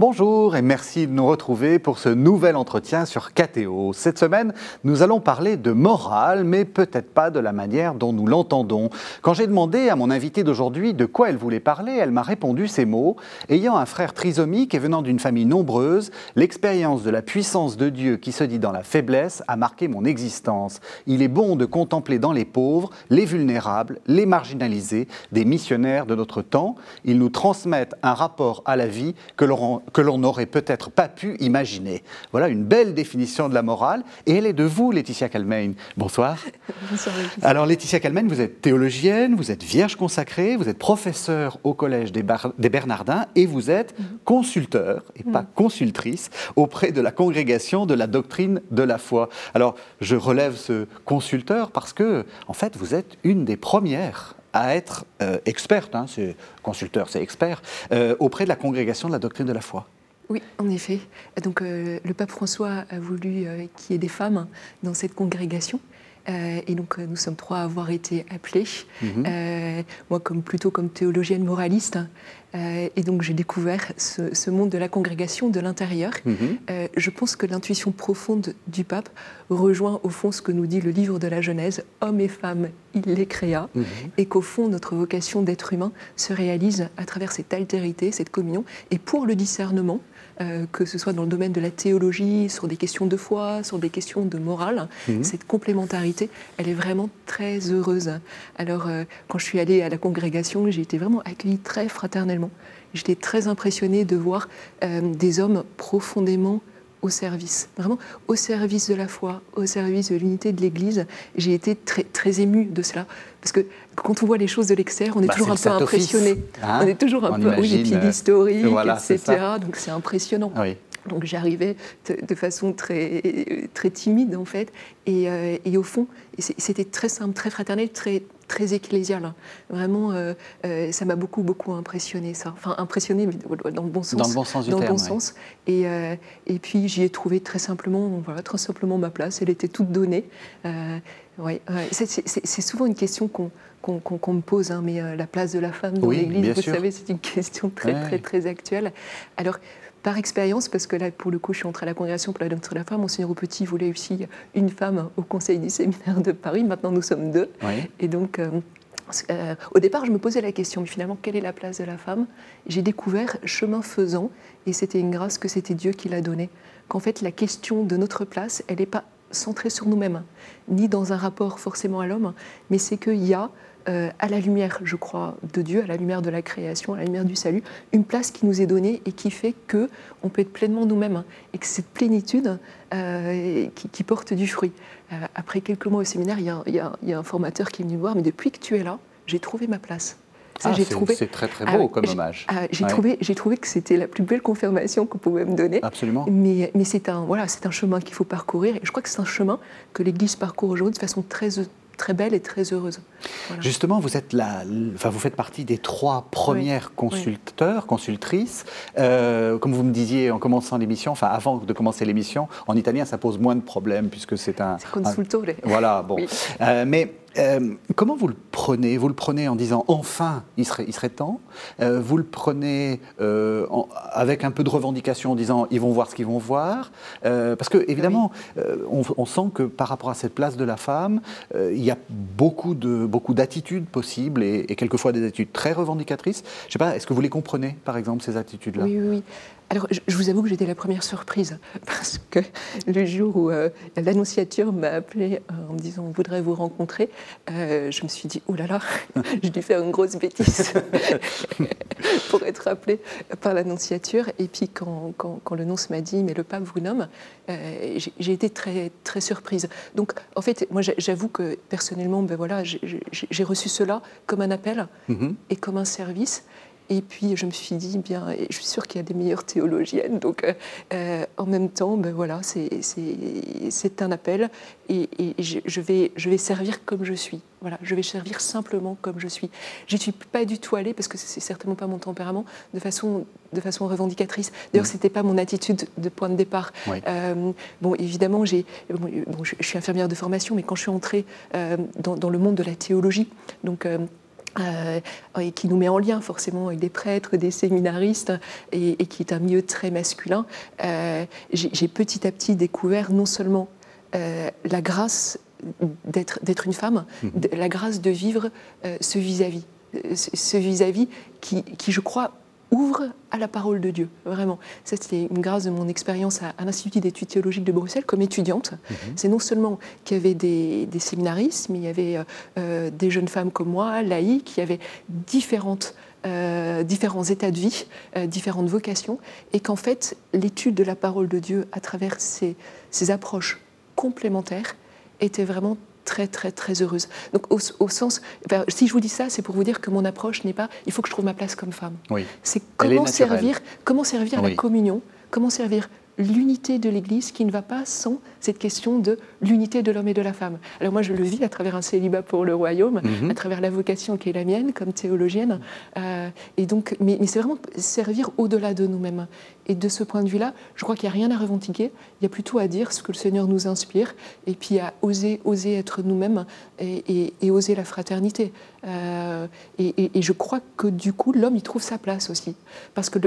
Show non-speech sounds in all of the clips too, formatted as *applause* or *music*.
Bonjour et merci de nous retrouver pour ce nouvel entretien sur KTO. Cette semaine, nous allons parler de morale, mais peut-être pas de la manière dont nous l'entendons. Quand j'ai demandé à mon invité d'aujourd'hui de quoi elle voulait parler, elle m'a répondu ces mots. Ayant un frère trisomique et venant d'une famille nombreuse, l'expérience de la puissance de Dieu qui se dit dans la faiblesse a marqué mon existence. Il est bon de contempler dans les pauvres, les vulnérables, les marginalisés, des missionnaires de notre temps. Ils nous transmettent un rapport à la vie que l'on que l'on n'aurait peut-être pas pu imaginer. Voilà une belle définition de la morale, et elle est de vous, Laetitia Calmein. Bonsoir. *laughs* Bonsoir. Alors, Laetitia Calmein, vous êtes théologienne, vous êtes vierge consacrée, vous êtes professeure au Collège des, Bernardins, et vous êtes mhm. consulteur, et pas mhm. consultrice, auprès de la congrégation de la doctrine de la foi. Alors, je relève ce consulteur parce que, en fait, vous êtes une des premières à être euh, experte, hein, c'est consulteur, c'est expert, euh, auprès de la congrégation de la doctrine de la foi. Oui, en effet. Donc euh, le pape François a voulu qu'il y ait des femmes dans cette congrégation. et donc nous sommes trois à avoir été appelés. Mhm. moi, comme plutôt comme théologienne moraliste, euh, et donc j'ai découvert ce, monde de la congrégation de l'intérieur. Mhm. Euh, je pense que l'intuition profonde du pape rejoint au fond ce que nous dit le livre de la Genèse, hommes et femmes, il les créa, mhm. et qu'au fond notre vocation d'être humain se réalise à travers cette altérité, cette communion, et pour le discernement, euh, que ce soit dans le domaine de la théologie, sur des questions de foi, sur des questions de morale, mhm. cette complémentarité, elle est vraiment très heureuse. Alors, quand je suis allée à la congrégation, j'ai été vraiment accueillie très fraternellement. J'étais très impressionnée de voir euh, des hommes profondément au service, vraiment au service de la foi, au service de l'unité de l'Église. J'ai été très, très émue de cela. Parce que quand on voit les choses de l'extérieur, on est bah, toujours un peu impressionné. Hein on est toujours un peu, oui, et puis l'historique, etc. Donc c'est impressionnant. Donc j'arrivais de façon très, très timide en fait, et, euh, et au fond, c'était très simple, très fraternel, très, très ecclésial. Hein. Vraiment, euh, euh, ça m'a beaucoup, beaucoup impressionné, ça. Enfin, impressionné, mais dans le bon sens. Dans le bon sens du dans terme, le bon sens. Et, euh, et puis, j'y ai trouvé très simplement, voilà, très simplement ma place. Elle était toute donnée. ouais, c'est souvent une question qu'on qu'on me pose, hein, mais la place de la femme dans l'Église, vous savez, c'est une question très, très, très actuelle. Alors, par expérience, parce que là, pour le coup, je suis entrée à la congrégation pour la doctrine de la femme. Monseigneur Petit voulait aussi une femme au conseil du séminaire de Paris. Maintenant, nous sommes deux. Et donc, euh, euh, au départ, je me posais la question, mais finalement, quelle est la place de la femme? J'ai découvert, chemin faisant, et c'était une grâce que c'était Dieu qui l'a donnée, qu'en fait, la question de notre place, elle n'est pas centrée sur nous-mêmes, ni dans un rapport forcément à l'homme, mais c'est qu'il y a euh, à la lumière, je crois, de Dieu, à la lumière de la création, à la lumière du salut, une place qui nous est donnée et qui fait que on peut être pleinement nous-mêmes et que cette plénitude euh, qui, porte du fruit. Euh, après quelques mois au séminaire, il y, a, un formateur qui est venu voir, mais depuis que tu es là, j'ai trouvé ma place. Ah, c'est très très beau ah, comme hommage. Ah, j'ai trouvé, trouvé que c'était la plus belle confirmation qu'on pouvait me donner. Absolument. Mais, mais c'est un, voilà, un chemin qu'il faut parcourir. Et je crois que c'est un chemin que l'Église parcourt aujourd'hui de façon très, très belle et très heureuse. Justement, vous êtes la, enfin, vous faites partie des trois premières consulteurs, consultrices. Euh, comme vous me disiez en commençant l'émission, enfin avant de commencer l'émission, en italien ça pose moins de problèmes puisque c'est un. C'est consultore. voilà, bon. Euh, mais euh, comment vous le prenez? Vous le prenez en disant enfin, il serait, il serait temps? Euh, Vous le prenez euh, avec un peu de revendication en disant ils vont voir ce qu'ils vont voir? Parce que évidemment, on, sent que par rapport à cette place de la femme, il y a beaucoup de beaucoup d'attitudes possibles et, et, quelquefois des attitudes très revendicatrices. Je ne sais pas, est-ce que vous les comprenez par exemple ces attitudes-là? Oui, oui, oui. Alors, je, vous avoue que j'étais la première surprise, *laughs* parce que le jour où euh, l'annonciature m'a appelé euh, en me disant on voudrait vous rencontrer, euh, je me suis dit, oh là là, *laughs* j'ai dû faire une grosse bêtise *laughs* pour être appelée par l'annonciature. Et puis, quand, quand, le nonce m'a dit, mais le pape vous nomme, j'ai été très, très surprise. Donc, en fait, moi, j'avoue que personnellement, ben voilà, j'ai reçu cela comme un appel mm-hmm. et comme un service. Et puis je me suis dit, bien, je suis sûre qu'il y a des meilleures théologiennes, donc euh, euh, en même temps, ben voilà, c'est un appel et, je, vais, je vais servir comme je suis. Voilà, je vais servir simplement comme je suis. Je ne suis pas du tout allée, parce que c'est certainement pas mon tempérament, de façon, de façon revendicatrice. D'ailleurs, ce n'était pas mon attitude de point de départ. Euh, bon, évidemment, j'ai, bon, je, suis infirmière de formation, mais quand je suis entrée dans, dans, le monde de la théologie, donc et qui nous met en lien forcément avec des prêtres, des séminaristes, et, qui est un milieu très masculin, j'ai petit à petit découvert non seulement la grâce d'être une femme, mhm. la grâce de vivre ce vis-à-vis, ce vis-à-vis qui, qui, je crois, ouvre à la parole de Dieu, vraiment. Ça, c'était une grâce de mon expérience à, l'Institut d'études théologiques de Bruxelles comme étudiante. Mhm. C'est non seulement qu'il y avait des, séminaristes, mais il y avait euh, euh, des jeunes femmes comme moi, laïques, qui avaient différentes, euh, différents états de vie, différentes vocations, et qu'en fait, l'étude de la parole de Dieu à travers ces, ces approches complémentaires était vraiment très, très, très heureuse. Donc, au, sens, si je vous dis ça, c'est pour vous dire que mon approche n'est pas il faut que je trouve ma place comme femme. Oui. C'est comment servir, comment servir la communion, comment servir l'unité de l'Église qui ne va pas sans cette question de l'unité de l'homme et de la femme. Alors moi, je le vis à travers un célibat pour le royaume, mhm. à travers la vocation qui est la mienne comme théologienne. Euh, et donc, mais, c'est vraiment servir au-delà de nous-mêmes. Et de ce point de vue-là, je crois qu'il n'y a rien à revendiquer. Il y a plutôt à dire ce que le Seigneur nous inspire, et puis à oser, oser être nous-mêmes et, oser la fraternité. Euh, et, je crois que du coup, l'homme y trouve sa place aussi, parce que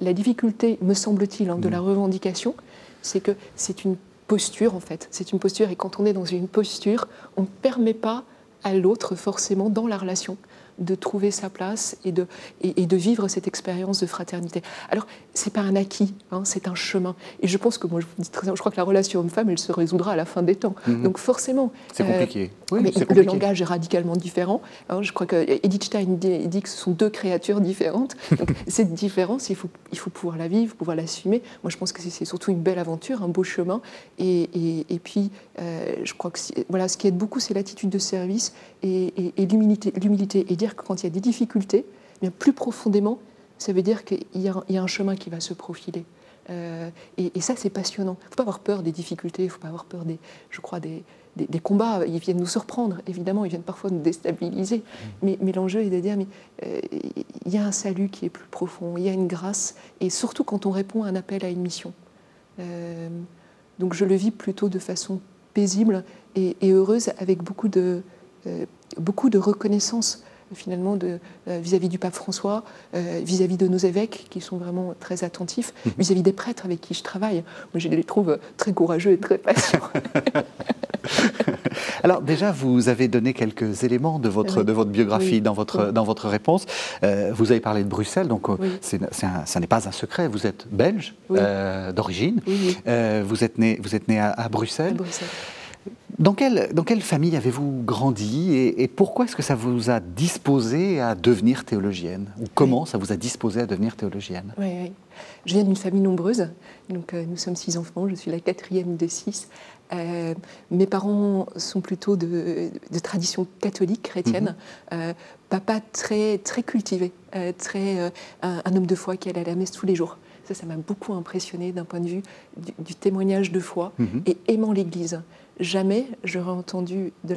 la difficulté, me semble-t-il, hein, de la mhm. revendication, c'est que c'est une posture, en fait. C'est une posture, et quand on est dans une posture, on ne permet pas à l'autre, forcément, dans la relation, de trouver sa place et de, et, de vivre cette expérience de fraternité. Alors, c'est pas un acquis, hein, c'est un chemin. Et je pense que moi, je, vous dis très, je crois que la relation homme-femme, elle se résoudra à la fin des temps. Mhm. Donc, forcément. C'est compliqué. Euh, oui, mais Le langage est radicalement différent. Hein, je crois que Edith Stein dit, dit, que ce sont deux créatures différentes. *laughs* Donc, cette différence, il faut, il faut pouvoir la vivre, pouvoir l'assumer. Moi, je pense que c'est surtout une belle aventure, un beau chemin. Et, et, puis, euh, je crois que voilà, ce qui aide beaucoup, c'est l'attitude de service et, l'humilité. Et dire que quand il y a des difficultés, eh bien plus profondément, ça veut dire qu'il y, y, a un chemin qui va se profiler. Euh, et, ça, c'est passionnant. Il ne faut pas avoir peur des difficultés, il ne faut pas avoir peur des, je crois, des, des, combats. Ils viennent nous surprendre, évidemment, ils viennent parfois nous déstabiliser. Mmh. Mais, mais l'enjeu est de dire, mais euh, il y a un salut qui est plus profond, il y a une grâce, et surtout quand on répond à un appel à une mission. Euh, donc je le vis plutôt de façon paisible et, et heureuse, avec beaucoup de, beaucoup de reconnaissance finalement euh, vis-à-vis du pape François, euh, vis-à-vis de nos évêques qui sont vraiment très attentifs, mhm. vis-à-vis des prêtres avec qui je travaille. Moi, je les trouve très courageux et très patients. *laughs* Alors déjà, vous avez donné quelques éléments de votre, de votre biographie dans, votre, dans votre réponse. Euh, vous avez parlé de Bruxelles, donc ça n'est pas un secret. Vous êtes belge d'origine. vous êtes né, vous êtes né à, Bruxelles. À Bruxelles. Dans quelle, dans quelle famille avez-vous grandi et, pourquoi est-ce que ça vous a disposé à devenir théologienne Ou comment ça vous a disposé à devenir théologienne? Oui, oui. Je viens d'une famille nombreuse, donc euh, nous sommes six enfants, je suis la quatrième de six. Euh, mes parents sont plutôt de, de tradition catholique, chrétienne. Mhm. Euh, papa très, très cultivé, très, un, homme de foi qui allait à la messe tous les jours. Ça, ça m'a beaucoup impressionné d'un point de vue du, témoignage de foi mhm. et aimant l'Église jamais j'aurais entendu de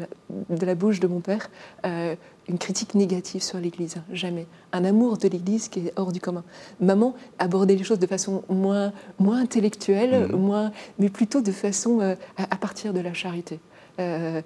la, bouche de mon père euh, une critique négative sur l'Église. Jamais. Un amour de l'Église qui est hors du commun. Maman abordait les choses de façon moins, moins intellectuelle, mmh. moins, mais plutôt de façon euh, à, partir de la charité. Euh,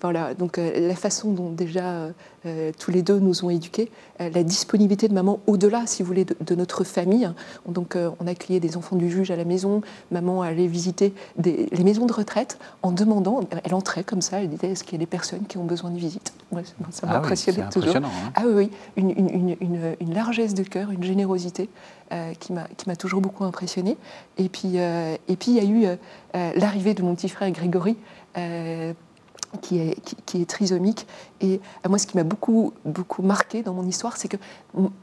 voilà, donc euh, la façon dont déjà euh, tous les deux nous ont éduqués, la disponibilité de maman au-delà, si vous voulez, de, notre famille. Donc on accueillait des enfants du juge à la maison, maman allait visiter des, les maisons de retraite en demandant, elle entrait comme ça, elle disait est-ce qu'il y a des personnes qui ont besoin de visite? Ça m'impressionnait ah toujours. Hein. Ah oui, une, une, une, une, largesse de cœur, une générosité qui m'a toujours beaucoup. Et puis, et puis il y a eu l'arrivée de mon petit frère Grégory. Euh, qui est, qui, est, trisomique. Et à moi, ce qui m'a beaucoup, beaucoup marqué dans mon histoire, c'est que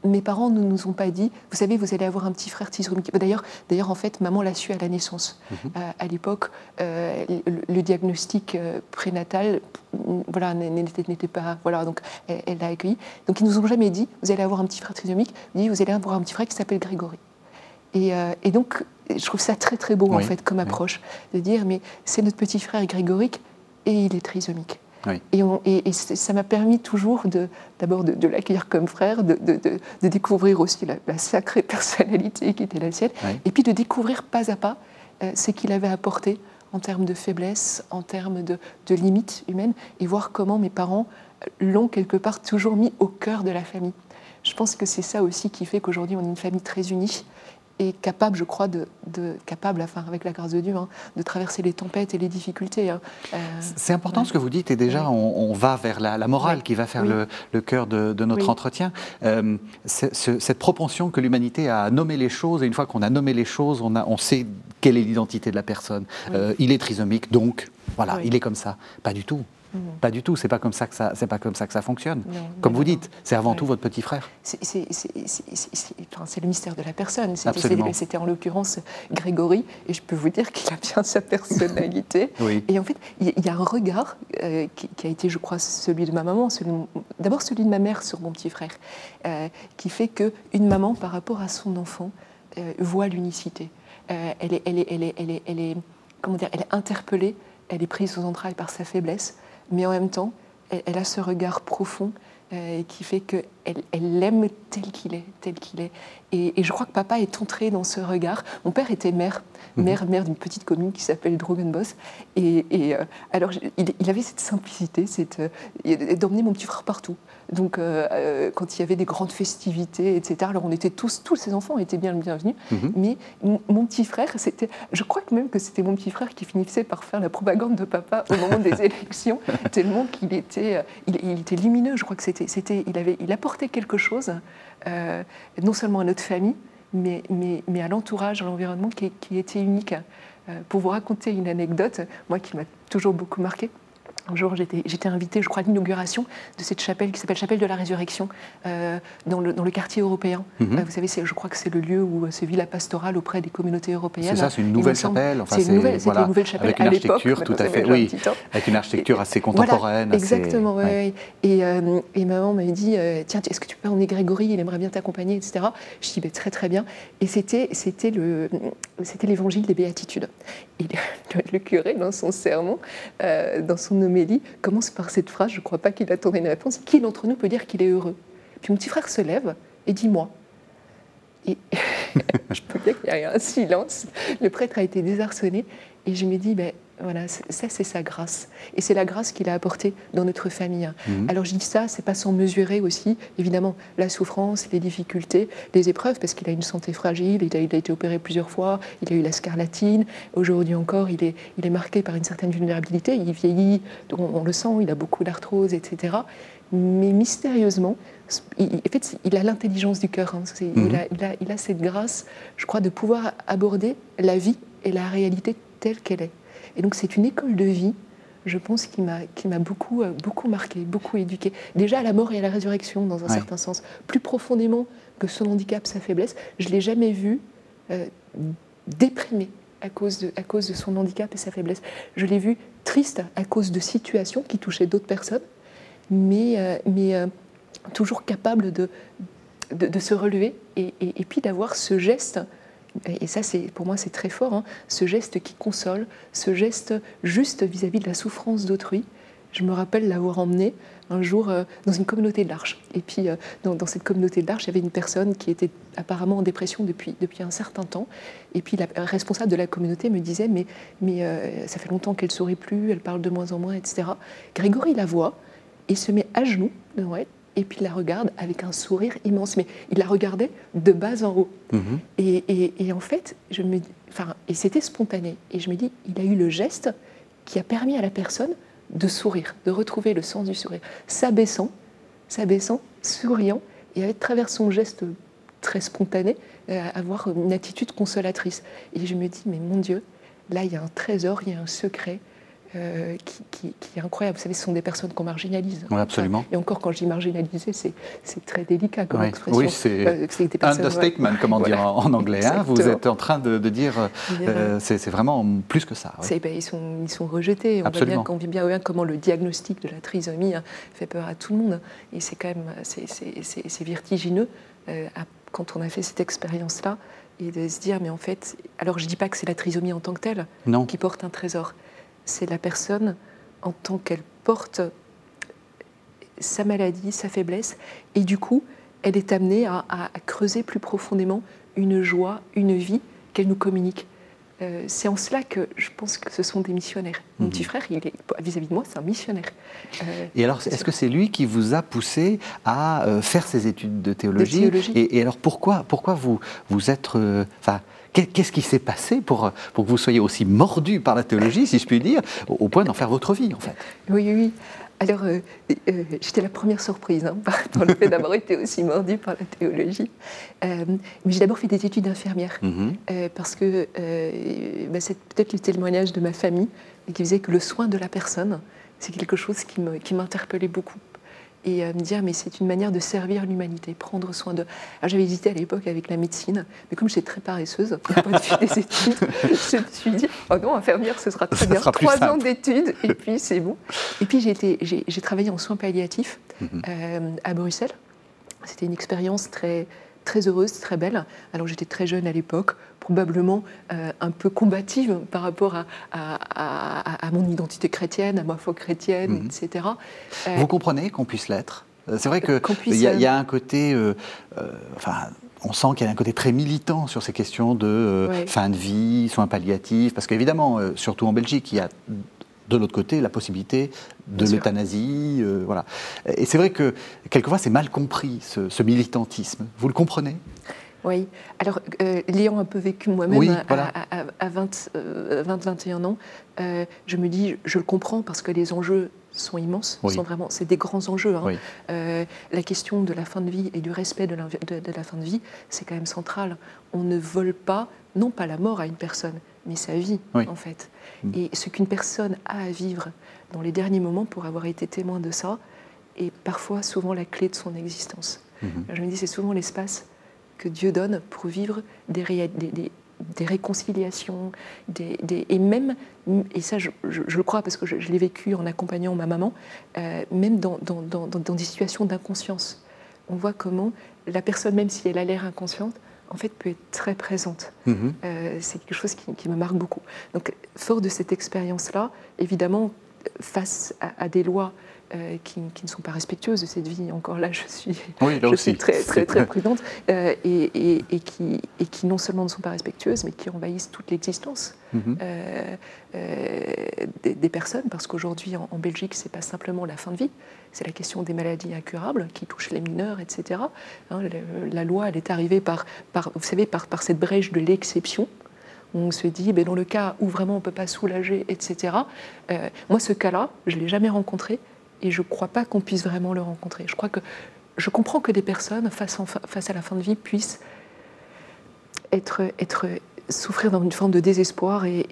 mes parents ne nous ont pas dit, vous savez, vous allez avoir un petit frère trisomique. D'ailleurs, d'ailleurs en fait, maman l'a su à la naissance. Mhm. Euh, à l'époque, euh, le, diagnostic prénatal voilà, n'était pas... Voilà, donc elle l'a accueilli. Donc ils nous ont jamais dit, vous allez avoir un petit frère trisomique. Ils dit, vous allez avoir un petit frère qui s'appelle Grégory. Et, et, donc, je trouve ça très très beau en fait comme approche, de dire mais c'est notre petit frère grégorique et il est trisomique. Et, et, ça m'a permis toujours d'abord de, l'accueillir comme frère, de, de découvrir aussi la, sacrée *laughs* personnalité qui était la sienne, et puis de découvrir pas à pas euh, ce qu'il avait apporté en termes de faiblesse, en termes de, limites humaines, et voir comment mes parents l'ont quelque part toujours mis au cœur de la famille. Je pense que c'est ça aussi qui fait qu'aujourd'hui on est une famille très unie et capable, je crois, de, capable, enfin avec la grâce de Dieu, hein, de traverser les tempêtes et les difficultés. Hein. Euh, c'est important ce que vous dites, et déjà on, va vers la, morale qui va faire le, cœur de, notre entretien. Euh, cette propension que l'humanité a à nommer les choses, et une fois qu'on a nommé les choses, on, a, on sait quelle est l'identité de la personne. Euh, il est trisomique, donc voilà, il est comme ça. Pas du tout. Mm. Pas du tout, c'est pas comme ça que ça, c'est pas comme ça que ça fonctionne. comme vous dites, c'est avant tout votre petit frère. C'est le mystère de la personne. C'était en l'occurrence Grégory, et je peux vous dire qu'il a bien sa personnalité. *laughs* Et en fait, il y, a un regard euh, qui, a été, je crois, celui de ma maman, d'abord celui de ma mère sur mon petit frère, euh, qui fait que une maman, par rapport à son enfant, euh, voit l'unicité. elle est, elle est, elle est, elle est, elle est, comment dire, elle est interpellée, elle est prise aux entrailles par sa faiblesse mais en même temps, elle, a ce regard profond euh, qui fait qu'elle elle l'aime tel qu'il est, tel qu'il est. Et, je crois que papa est entré dans ce regard. Mon père était maire, mhm. maire, maire d'une petite commune qui s'appelle Drogenbos. Et, et euh, alors, il, avait cette simplicité, cette, euh, d'emmener mon petit frère partout. Donc, euh, quand il y avait des grandes festivités, etc., alors on était tous, tous ces enfants étaient bien bienvenus. Mhm. Mais mon petit frère, c'était, je crois que même que c'était mon petit frère qui finissait par faire la propagande de papa au moment des *laughs* élections, tellement qu'il était, il, était lumineux. Je crois que c'était, c'était, il avait, il apportait quelque chose, non seulement à notre famille, mais, à l'entourage, à l'environnement qui, qui, était unique. pour vous raconter une anecdote, moi qui m'a toujours beaucoup marqué. Un jour, j'étais invitée, je crois, à l'inauguration de cette chapelle qui s'appelle Chapelle de la Résurrection, euh, dans, le, dans, le, quartier européen. Mhm. Euh, vous savez, je crois que c'est le lieu où euh, se vit la pastorale auprès des communautés européennes. C'est ça, c'est une nouvelle chapelle. Enfin, c'est une nouvelle, une nouvelle chapelle avec une architecture tout à fait, oui, avec une architecture assez contemporaine. exactement, oui. Et, et, maman m'avait dit, tiens, est-ce que tu peux emmener Grégory Il aimerait bien t'accompagner, etc. Je dis, bah, très très bien. Et c'était c'était le c'était l'évangile des béatitudes. Et le, le, curé, dans son sermon, dans son homélie, commence par cette phrase, je ne crois pas qu'il attendait une réponse, qui d'entre nous peut dire qu'il est heureux Puis mon petit frère se lève et dit moi. Et *laughs* je peux dire qu'il y a un silence. Le prêtre a été désarçonné et je me dis, ben, voilà, ça c'est sa grâce. Et c'est la grâce qu'il a apportée dans notre famille. Mhm. Alors je dis ça, c'est pas sans mesurer aussi, évidemment, la souffrance, les difficultés, les épreuves, parce qu'il a une santé fragile, il a, il a, été opéré plusieurs fois, il a eu la scarlatine, aujourd'hui encore il est, il est marqué par une certaine vulnérabilité, il vieillit, on, le sent, il a beaucoup d'arthrose, etc. Mais mystérieusement, il, en fait, il a l'intelligence du cœur, hein. mhm. il, a, il, a, il a cette grâce, je crois, de pouvoir aborder la vie et la réalité telle qu'elle est. Et donc c'est une école de vie, je pense, qui m'a, qui m'a beaucoup, euh, beaucoup marqué, beaucoup éduqué. Déjà à la mort et à la résurrection, dans un certain sens. Plus profondément que son handicap, sa faiblesse, je ne l'ai jamais vu euh, déprimé à cause, de, à cause de son handicap et sa faiblesse. Je l'ai vu triste à cause de situations qui touchaient d'autres personnes, mais, euh, mais toujours capable de, de, se relever et, et puis d'avoir ce geste et ça, c'est pour moi, c'est très fort, hein. ce geste qui console, ce geste juste vis-à-vis de la souffrance d'autrui. Je me rappelle l'avoir emmené un jour euh, dans une communauté de l'Arche. Et puis, euh, dans, cette communauté de l'Arche, il y avait une personne qui était apparemment en dépression depuis, depuis un certain temps. Et puis, la responsable de la communauté me disait Mais, mais euh, ça fait longtemps qu'elle ne sourit plus, elle parle de moins en moins, etc. Grégory la voit et se met à genoux devant elle et puis il la regarde avec un sourire immense. Mais il la regardait de bas en haut. Mhm. Et, en fait, je me, enfin, et c'était spontané. Et je me dis, il a eu le geste qui a permis à la personne de sourire, de retrouver le sens du sourire, s'abaissant, s'abaissant, souriant, et à travers son geste très spontané, euh, avoir une attitude consolatrice. Et je me dis, mais mon Dieu, là, il y a un trésor, il y a un secret euh, qui, est incroyable. Vous savez, ce sont des personnes qu'on marginalise. Oui, absolument. et encore, quand je dis marginaliser, c'est très délicat comme expression. Oui, c'est euh, understatement, comment dire en, anglais. Hein. vous êtes en train de, dire, euh, c'est vraiment plus que ça. Ben, ils, sont, ils sont rejetés. On voit, bien, on voit bien comment le diagnostic de la trisomie hein, fait peur à tout le monde. Et c'est quand même c'est vertigineux quand on a fait cette expérience-là et de se dire, mais en fait, alors je ne dis pas que c'est la trisomie en tant que telle qui porte un trésor, c'est la personne en tant qu'elle porte sa maladie, sa faiblesse, et du coup, elle est amenée à, creuser plus profondément une joie, une vie qu'elle nous communique. euh, c'est en cela que je pense que ce sont des missionnaires. Mon Mhm. petit frère, il est vis-à-vis de moi, c'est un missionnaire. Euh, Et alors, est-ce que c'est lui qui vous a poussé à euh, faire ces études de théologie, théologie. Et, et alors, pourquoi, pourquoi vous, vous êtes... Enfin, qu'est-ce qui s'est passé pour, pour que vous soyez aussi mordu par la théologie, si je puis dire, au, au point d'en faire votre vie, en fait? Oui, oui, oui. Alors, euh, euh, j'étais la première surprise hein, par par le fait d'avoir *laughs* été aussi mordue par la théologie. Euh, mais j'ai d'abord fait des études d'infirmière. Mhm. Euh, parce que bah, c'est peut-être le témoignage de ma famille qui disait que le soin de la personne, c'est quelque chose qui m'interpellait beaucoup. Et euh, me dire, mais c'est une manière de servir l'humanité, prendre soin de. Alors j'avais hésité à l'époque avec la médecine, mais comme j'étais très paresseuse, au point de vue des études, *laughs* je me suis dit, oh non, infirmière, ce sera très bien. Trois ans d'études, et puis c'est bon. Et puis j'ai été- j'ai j'ai travaillé en soins palliatifs Mhm. euh, à Bruxelles. C'était une expérience très, très heureuse, très belle. Alors j'étais très jeune à l'époque, probablement euh, un peu combative par rapport à, à- à- à mon identité chrétienne, à ma foi chrétienne, Mhm. etc. Euh, Vous comprenez qu'on puisse l'être? Euh, C'est vrai qu'il y, a- il y a un côté... enfin, on sent qu'il y a un côté très militant sur ces questions de euh, Ouais. fin de vie, soins palliatifs, parce qu'évidemment, euh, surtout en Belgique, il y a de l'autre côté la possibilité de l'euthanasie. euh, voilà. Et c'est vrai que quelquefois c'est mal compris, ce, ce militantisme. Vous le comprenez? Oui, alors euh, l'ayant un peu vécu moi-même Oui, à, voilà. à- à- à 20, euh, 20, 21 ans, euh, je me dis, je le comprends parce que les enjeux sont immenses, Oui. sont vraiment, c'est des grands enjeux. hein. Oui. Euh, la question de la fin de vie et du respect de, l'invi- de- de la fin de vie, c'est quand même central. On ne vole pas, non pas la mort à une personne, mais sa vie, Oui. en fait. Mm. Et ce qu'une personne a à vivre dans les derniers moments, pour avoir été témoin de ça, est parfois souvent la clé de son existence. Mhm. Je me dis, c'est souvent l'espace que Dieu donne pour vivre des, réa- des, des- des réconciliations, et même, et ça je, je- je le crois parce que je, je l'ai vécu en accompagnant ma maman, euh, même dans, dans- dans- dans- dans des situations d'inconscience. On voit comment la personne, même si elle a l'air inconsciente, en fait peut être très présente. Mhm. Euh, c'est quelque chose qui, qui me marque beaucoup. Donc, fort de cette expérience-là, évidemment, face à, à des lois euh, qui, qui ne sont pas respectueuses de cette vie, encore là, je suis, Oui, là je aussi. suis très, très, prudente, euh, et, et- et qui, et qui non seulement ne sont pas respectueuses, mais qui envahissent toute l'existence Mhm. euh, euh, des, des personnes, parce qu'aujourd'hui, en, en Belgique, c'est pas simplement la fin de vie, c'est la question des maladies incurables qui touchent les mineurs, etc. Hein, la loi, elle est arrivée par, par vous savez, par, par cette brèche de l'exception. On se dit, ben, dans le cas où vraiment on ne peut pas soulager, etc. Euh, moi, ce cas-là, je ne l'ai jamais rencontré et je ne crois pas qu'on puisse vraiment le rencontrer. Je crois que je comprends que des personnes, face, à la fin de vie, puissent être, souffrir dans une forme de désespoir et,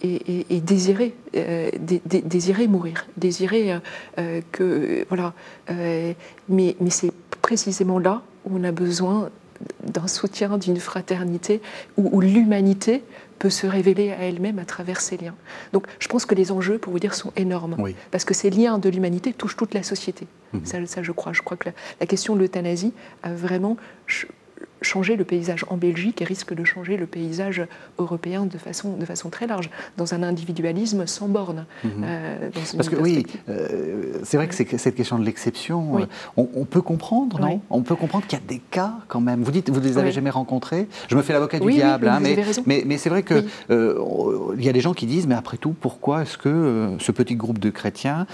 désirer, euh, dé- dé- désirer mourir, désirer euh, que voilà. mais mais c'est précisément là où on a besoin d'un soutien, d'une fraternité, où, où l'humanité peut se révéler à elle-même à travers ces liens. Donc je pense que les enjeux, pour vous dire, sont énormes. Oui. Parce que ces liens de l'humanité touchent toute la société. Mhm. Ça, ça, je crois. Je crois que la, la question de l'euthanasie a vraiment changé le paysage en Belgique et risque de changer le paysage européen de façon, de façon très large, dans un individualisme sans borne. Mhm. euh, Parce que oui, euh, c'est vrai que cette question de l'exception, Oui. euh, on, on peut comprendre, non Oui. On peut comprendre qu'il y a des cas quand même. Vous dites, vous ne les avez Oui. jamais rencontrés. Je me fais l'avocat du diable, hein, mais, mais, mais c'est vrai on- il y a des gens qui disent, mais après tout, pourquoi est-ce que ce petit groupe de chrétiens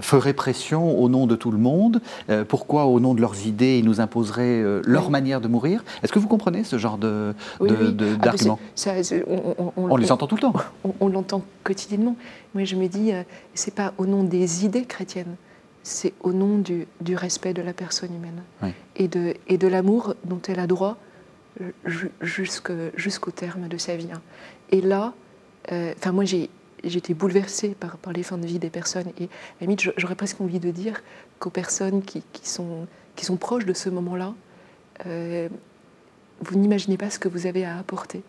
ferait pression au nom de tout le monde? Pourquoi, au nom de leurs idées, ils nous imposeraient leur. Manière de mourir Est-ce que vous comprenez ce genre de Oui, Ah, ça, on, on- on- On les on- entend tout le temps. on, l'entend quotidiennement. Moi, je me dis, euh, c'est pas au nom des idées chrétiennes, c'est au nom du, du respect de la personne humaine Oui. et de, et de l'amour dont elle a droit euh, jusqu'au terme de sa vie. hein. Et là, euh, enfin, moi, j'ai été bouleversée par, par les fins de vie des personnes. Et à la limite, j'aurais presque envie de dire qu'aux personnes qui, qui sont, qui sont proches de ce moment-là, euh, vous n'imaginez pas ce que vous avez à apporter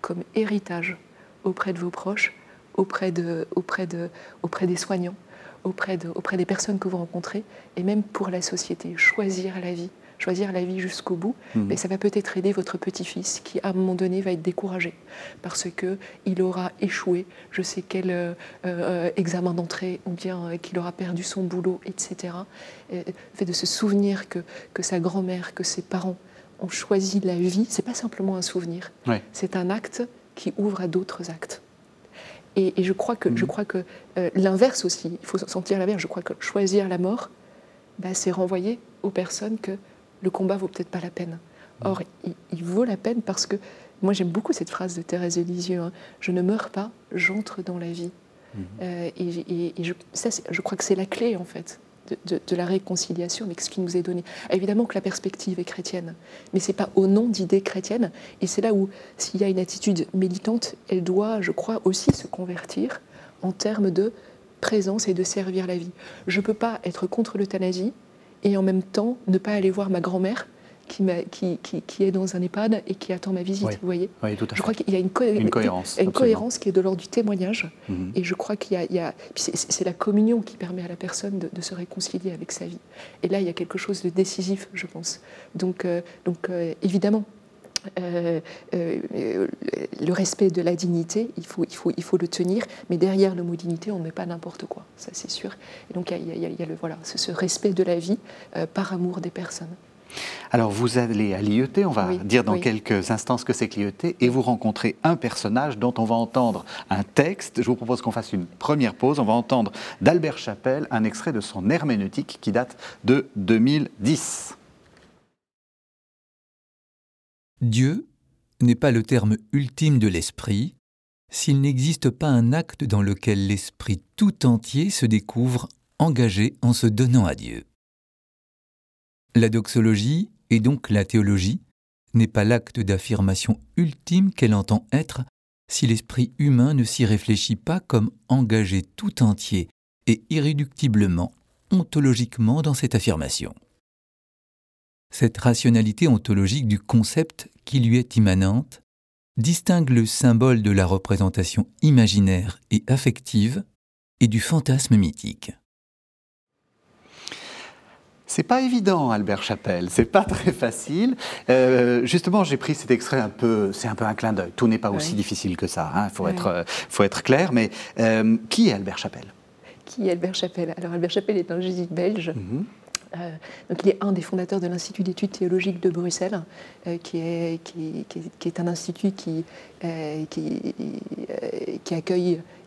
comme héritage auprès de vos proches, auprès, de, auprès, de, auprès des soignants, auprès des personnes que vous rencontrez, et même pour la société. Choisir la vie, choisir la vie jusqu'au bout, Mhm. mais ça va peut-être aider votre petit-fils qui, à un moment donné, va être découragé parce que il aura échoué, je sais quel euh, euh, examen d'entrée, ou bien euh, qu'il aura perdu son boulot, etc. Le fait de se souvenir que, que sa grand-mère, que ses parents ont choisi la vie, c'est pas simplement un souvenir, Ouais. c'est un acte qui ouvre à d'autres actes. Et, je crois que, je mhm. crois que l'inverse aussi, il faut sentir l'inverse. Je crois que choisir la mort, bah, c'est renvoyer aux personnes que le combat vaut peut-être pas la peine. Mhm. Or, il, vaut la peine parce que moi j'aime beaucoup cette phrase de Thérèse Lisieux hein. je ne meurs pas, j'entre dans la vie. Mhm. Euh, et, je, ça, je crois que c'est la clé en fait de, la réconciliation avec ce qui nous est donné. Évidemment que la perspective est chrétienne, mais ce n'est pas au nom d'idées chrétiennes. Et c'est là où, s'il y a une attitude militante, elle doit, je crois, aussi se convertir en termes de présence et de servir la vie. Je ne peux pas être contre l'euthanasie et en même temps ne pas aller voir ma grand-mère qui, qui, qui, est dans un EHPAD et qui attend ma visite. Vous voyez Je crois qu'il y a une, cohérence, une cohérence qui est de l'ordre du témoignage. Mhm. Et je crois qu'il y a. c'est la communion qui permet à la personne de, se réconcilier avec sa vie. Et là, il y a quelque chose de décisif, je pense. Donc, euh, donc euh, évidemment, euh, le respect de la dignité, il faut, il, faut, il faut le tenir, mais derrière le mot dignité, on ne met pas n'importe quoi, ça c'est sûr. Et donc il y a, il y a le, voilà, ce, respect de la vie par amour des personnes. Alors vous allez à l'IET, on va dire dans quelques instants ce que c'est que l'IET, et vous rencontrez un personnage dont on va entendre un texte. Je vous propose qu'on fasse une première pause. On va entendre d'Albert Chapelle un extrait de son herméneutique qui date de 2010. Dieu n'est pas le terme ultime de l'esprit s'il n'existe pas un acte dans lequel l'esprit tout entier se découvre engagé en se donnant à Dieu. La doxologie, et donc la théologie, n'est pas l'acte d'affirmation ultime qu'elle entend être si l'esprit humain ne s'y réfléchit pas comme engagé tout entier et irréductiblement, ontologiquement dans cette affirmation. Cette rationalité ontologique du concept qui lui est immanente distingue le symbole de la représentation imaginaire et affective et du fantasme mythique. C'est pas évident, Albert Chapelle. C'est pas *laughs* très facile. Euh, justement, j'ai pris cet extrait un peu. C'est un peu un clin d'œil. Tout n'est pas aussi difficile que ça. Il hein. faut être, faut être clair. Mais euh, qui est Albert Chapelle? Qui est Albert Chapelle? Alors, Albert Chapelle est un jésuite belge. Mhm. Euh, donc il est un des fondateurs de l'Institut d'études théologiques de Bruxelles, qui, est, qui, est, un institut qui,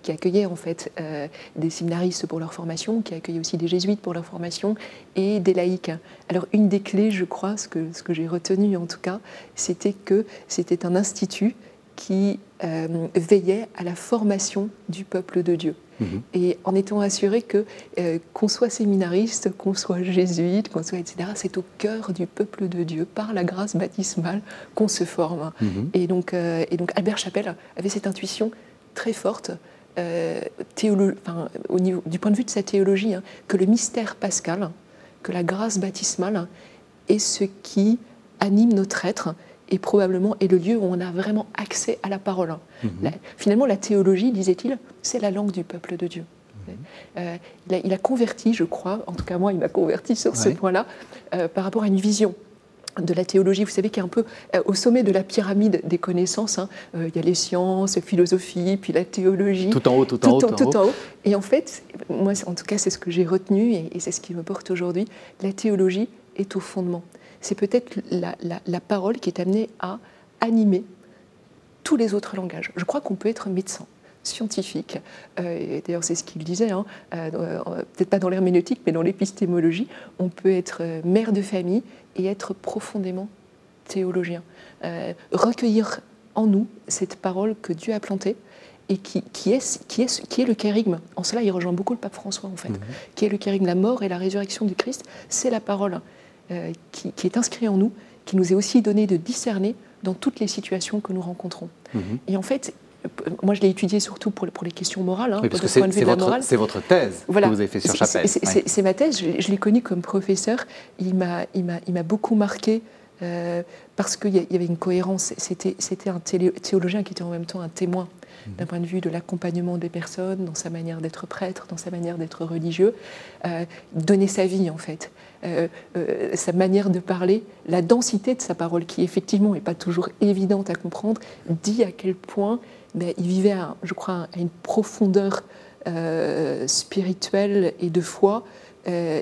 qui accueillait en fait euh, des séminaristes pour leur formation, qui accueillait aussi des jésuites pour leur formation et des laïcs. Alors une des clés, je crois, ce que, j'ai retenu en tout cas, c'était que c'était un institut qui euh, veillait à la formation du peuple de Dieu. Mhm. Et en étant assuré que euh, qu'on soit séminariste, qu'on soit jésuite, qu'on soit etc., c'est au cœur du peuple de Dieu, par la grâce baptismale, qu'on se forme. Mhm. Et, donc, et donc Albert Chapelle avait cette intuition très forte euh, au niveau, du point de vue de sa théologie, hein, que le mystère pascal, que la grâce baptismale est ce qui anime notre être et probablement est le lieu où on a vraiment accès à la parole. Mhm. finalement, la théologie, disait-il, c'est la langue du peuple de Dieu. Mhm. Euh, il, a, converti, je crois, en tout cas moi, il m'a converti sur ce point-là, euh, par rapport à une vision de la théologie, vous savez, qui est un peu euh, au sommet de la pyramide des connaissances. Hein. Euh, il y a les sciences, la philosophie, puis la théologie. Tout en haut, tout en haut. Tout, en haut. Et en fait, moi, en tout cas, c'est ce que j'ai retenu et, c'est ce qui me porte aujourd'hui. La théologie est au fondement. C'est peut-être la, parole qui est amenée à animer tous les autres langages. Je crois qu'on peut être médecin scientifique. Euh, d'ailleurs, c'est ce qu'il disait, hein. peut-être pas dans l'herméneutique, mais dans l'épistémologie. On peut être mère de famille et être profondément théologien. Euh, recueillir en nous cette parole que Dieu a plantée et qui, qui, est, qui, est, qui est le kérigme. En cela, il rejoint beaucoup le pape François, en fait. Mhm. Qui est le kérigme, la mort et la résurrection du Christ, c'est la parole euh, qui, qui, est inscrite en nous, qui nous est aussi donnée de discerner dans toutes les situations que nous rencontrons. Mhm. Et en fait, moi, je l'ai étudié surtout pour, pour les questions morales, hein, parce que c'est votre, votre, thèse que vous avez fait sur Chapelle. C'est ma thèse, je, l'ai connu comme professeur. Il m'a beaucoup marqué euh, parce qu'il y, avait une cohérence. C'était un théologien qui était en même temps un témoin mhm. d'un point de vue de l'accompagnement des personnes, dans sa manière d'être prêtre, dans sa manière d'être religieux, euh, donner sa vie en fait. Euh, sa manière de parler, la densité de sa parole, qui effectivement n'est pas toujours évidente à comprendre, dit à quel point mais il vivait, je crois, à une profondeur euh, spirituelle et de foi euh,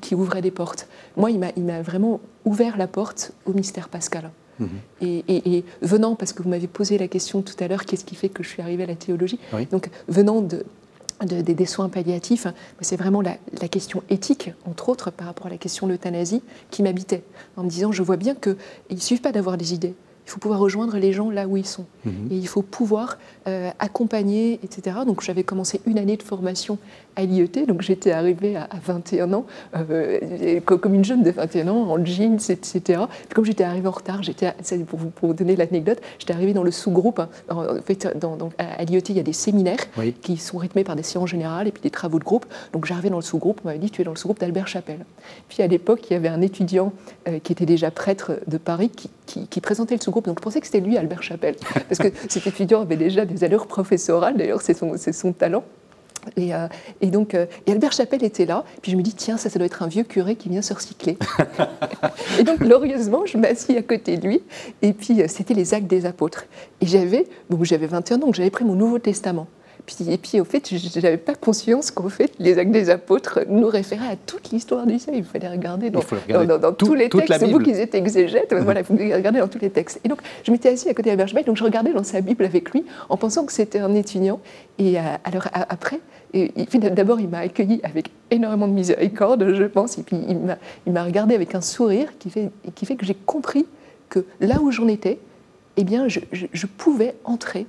qui, ouvrait des portes. Moi, il m'a vraiment ouvert la porte au mystère pascal. Mhm. Et, venant, parce que vous m'avez posé la question tout à l'heure, qu'est-ce qui fait que je suis arrivée à la théologie? Donc, venant de, des soins palliatifs, c'est vraiment la, question éthique, entre autres, par rapport à la question de l'euthanasie, qui m'habitait, en me disant, je vois bien qu'il ne suffit pas d'avoir des idées, il faut pouvoir rejoindre les gens là où ils sont. Mhm. Et il faut pouvoir euh, accompagner, etc. Donc j'avais commencé une année de formation à l'IET, donc j'étais arrivée à, 21 ans, euh, comme une jeune de 21 ans, en jeans, etc. Puis comme j'étais arrivée en retard, j'étais, pour vous, pour vous donner l'anecdote, j'étais arrivée dans le sous-groupe. Hein. En fait, dans, à l'IET, il y a des séminaires qui sont rythmés par des séances générales et puis des travaux de groupe. Donc j'arrivais dans le sous-groupe, on m'avait dit, tu es dans le sous-groupe d'Albert Chapelle. Puis à l'époque, il y avait un étudiant euh, qui était déjà prêtre de Paris qui, qui présentait le sous-groupe. Donc je pensais que c'était lui, Albert Chapelle, *laughs* parce que cet étudiant avait déjà des allures professorales, d'ailleurs c'est son, son, talent. Et, euh, et, donc, euh, et Albert Chapelle était là. Puis je me dis, tiens, ça, ça doit être un vieux curé qui vient se recycler. *laughs* et donc, glorieusement, je m'assis à côté de lui. Et puis, euh, c'était les actes des apôtres. Et j'avais, bon, j'avais 21 ans, donc j'avais pris mon Nouveau Testament et puis, au fait, je n'avais pas conscience qu'en fait, les actes des apôtres nous référaient à toute l'histoire du ciel. Il fallait regarder dans, dans, tous les textes. C'est vous qui êtes exégète, mmh. *laughs* voilà, vous regardez dans tous les textes. Et donc, je m'étais assis à côté d'Albert Schmeil, donc je regardais dans sa Bible avec lui, en pensant que c'était un étudiant. Et euh, alors, après, d'abord, il m'a accueilli avec énormément de miséricorde, je pense, et puis il m'a regardé avec un sourire qui fait, qui fait que j'ai compris que là où j'en étais, eh bien, je, je pouvais entrer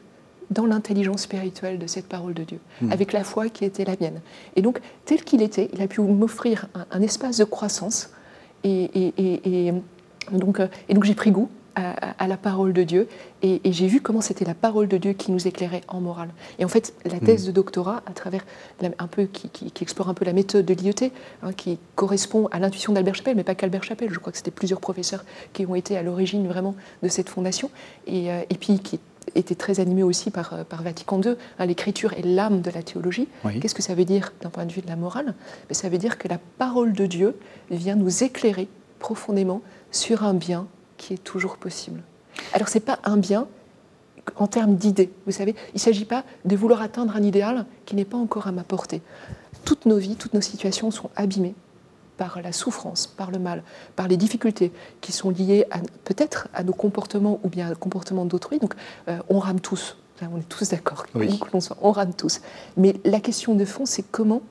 dans l'intelligence spirituelle de cette parole de Dieu, hmm. avec la foi qui était la mienne. Et donc, tel qu'il était, il a pu m'offrir un, espace de croissance. Et, et, donc, euh, et donc j'ai pris goût à, la parole de Dieu et, j'ai vu comment c'était la parole de Dieu qui nous éclairait en morale. Et en fait, la hmm. thèse de doctorat, à travers un peu, qui, explore un peu la méthode de l'IET, hein, qui correspond à l'intuition d'Albert Chapelle, mais pas qu'Albert Chapelle, je crois que c'était plusieurs professeurs qui ont été à l'origine vraiment de cette fondation, et, euh, et puis qui était très animé aussi par, euh, par Vatican II. Hein, l'écriture est l'âme de la théologie. Qu'est-ce que ça veut dire d'un point de vue de la morale? Ben, Ça veut dire que la parole de Dieu vient nous éclairer profondément sur un bien qui est toujours possible. Alors, ce n'est pas un bien en termes d'idées. Vous savez, il ne s'agit pas de vouloir atteindre un idéal qui n'est pas encore à ma portée. Toutes nos vies, toutes nos situations sont abîmées par la souffrance, par le mal, par les difficultés qui sont liées peut-être à nos comportements ou bien au comportement d'autrui. Donc euh, on rame tous, on est tous d'accord, on, rame tous. Mais la question de fond, c'est comment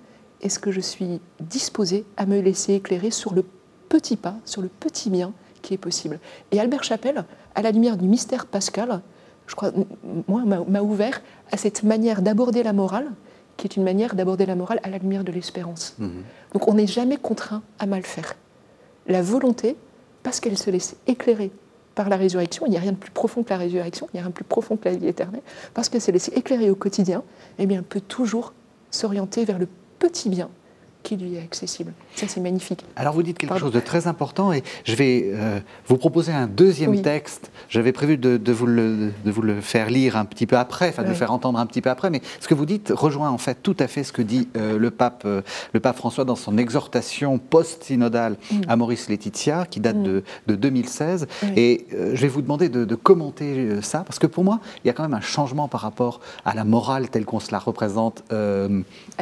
est-ce que je suis disposée à me laisser éclairer sur le petit pas, sur le petit bien qui est possible? Et Albert Chapelle, à la lumière du mystère pascal, je crois, moi, m'a ouvert à cette manière d'aborder la morale qui est une manière d'aborder la morale à la lumière de l'espérance. Mhm. Donc on n'est jamais contraint à mal faire. La volonté, parce qu'elle se laisse éclairer par la résurrection, il n'y a rien de plus profond que la résurrection, il n'y a rien de plus profond que la vie éternelle, parce qu'elle se laisse éclairer au quotidien, eh bien, elle peut toujours s'orienter vers le petit bien qui lui est accessible. Ça, c'est magnifique. Alors, vous dites quelque chose de très important et je vais euh, vous proposer un deuxième texte. J'avais prévu de, vous le, de, vous le, faire lire un petit peu après, enfin de le faire entendre un petit peu après, mais ce que vous dites rejoint en fait tout à fait ce que dit euh, le, pape, euh, le pape François dans son exhortation post-synodale mm. à Maurice Laetitia, qui date de, 2016. Mm. Et je vais vous demander de, commenter ça, parce que pour moi, il y a quand même un changement par rapport à la morale telle qu'on se la représente,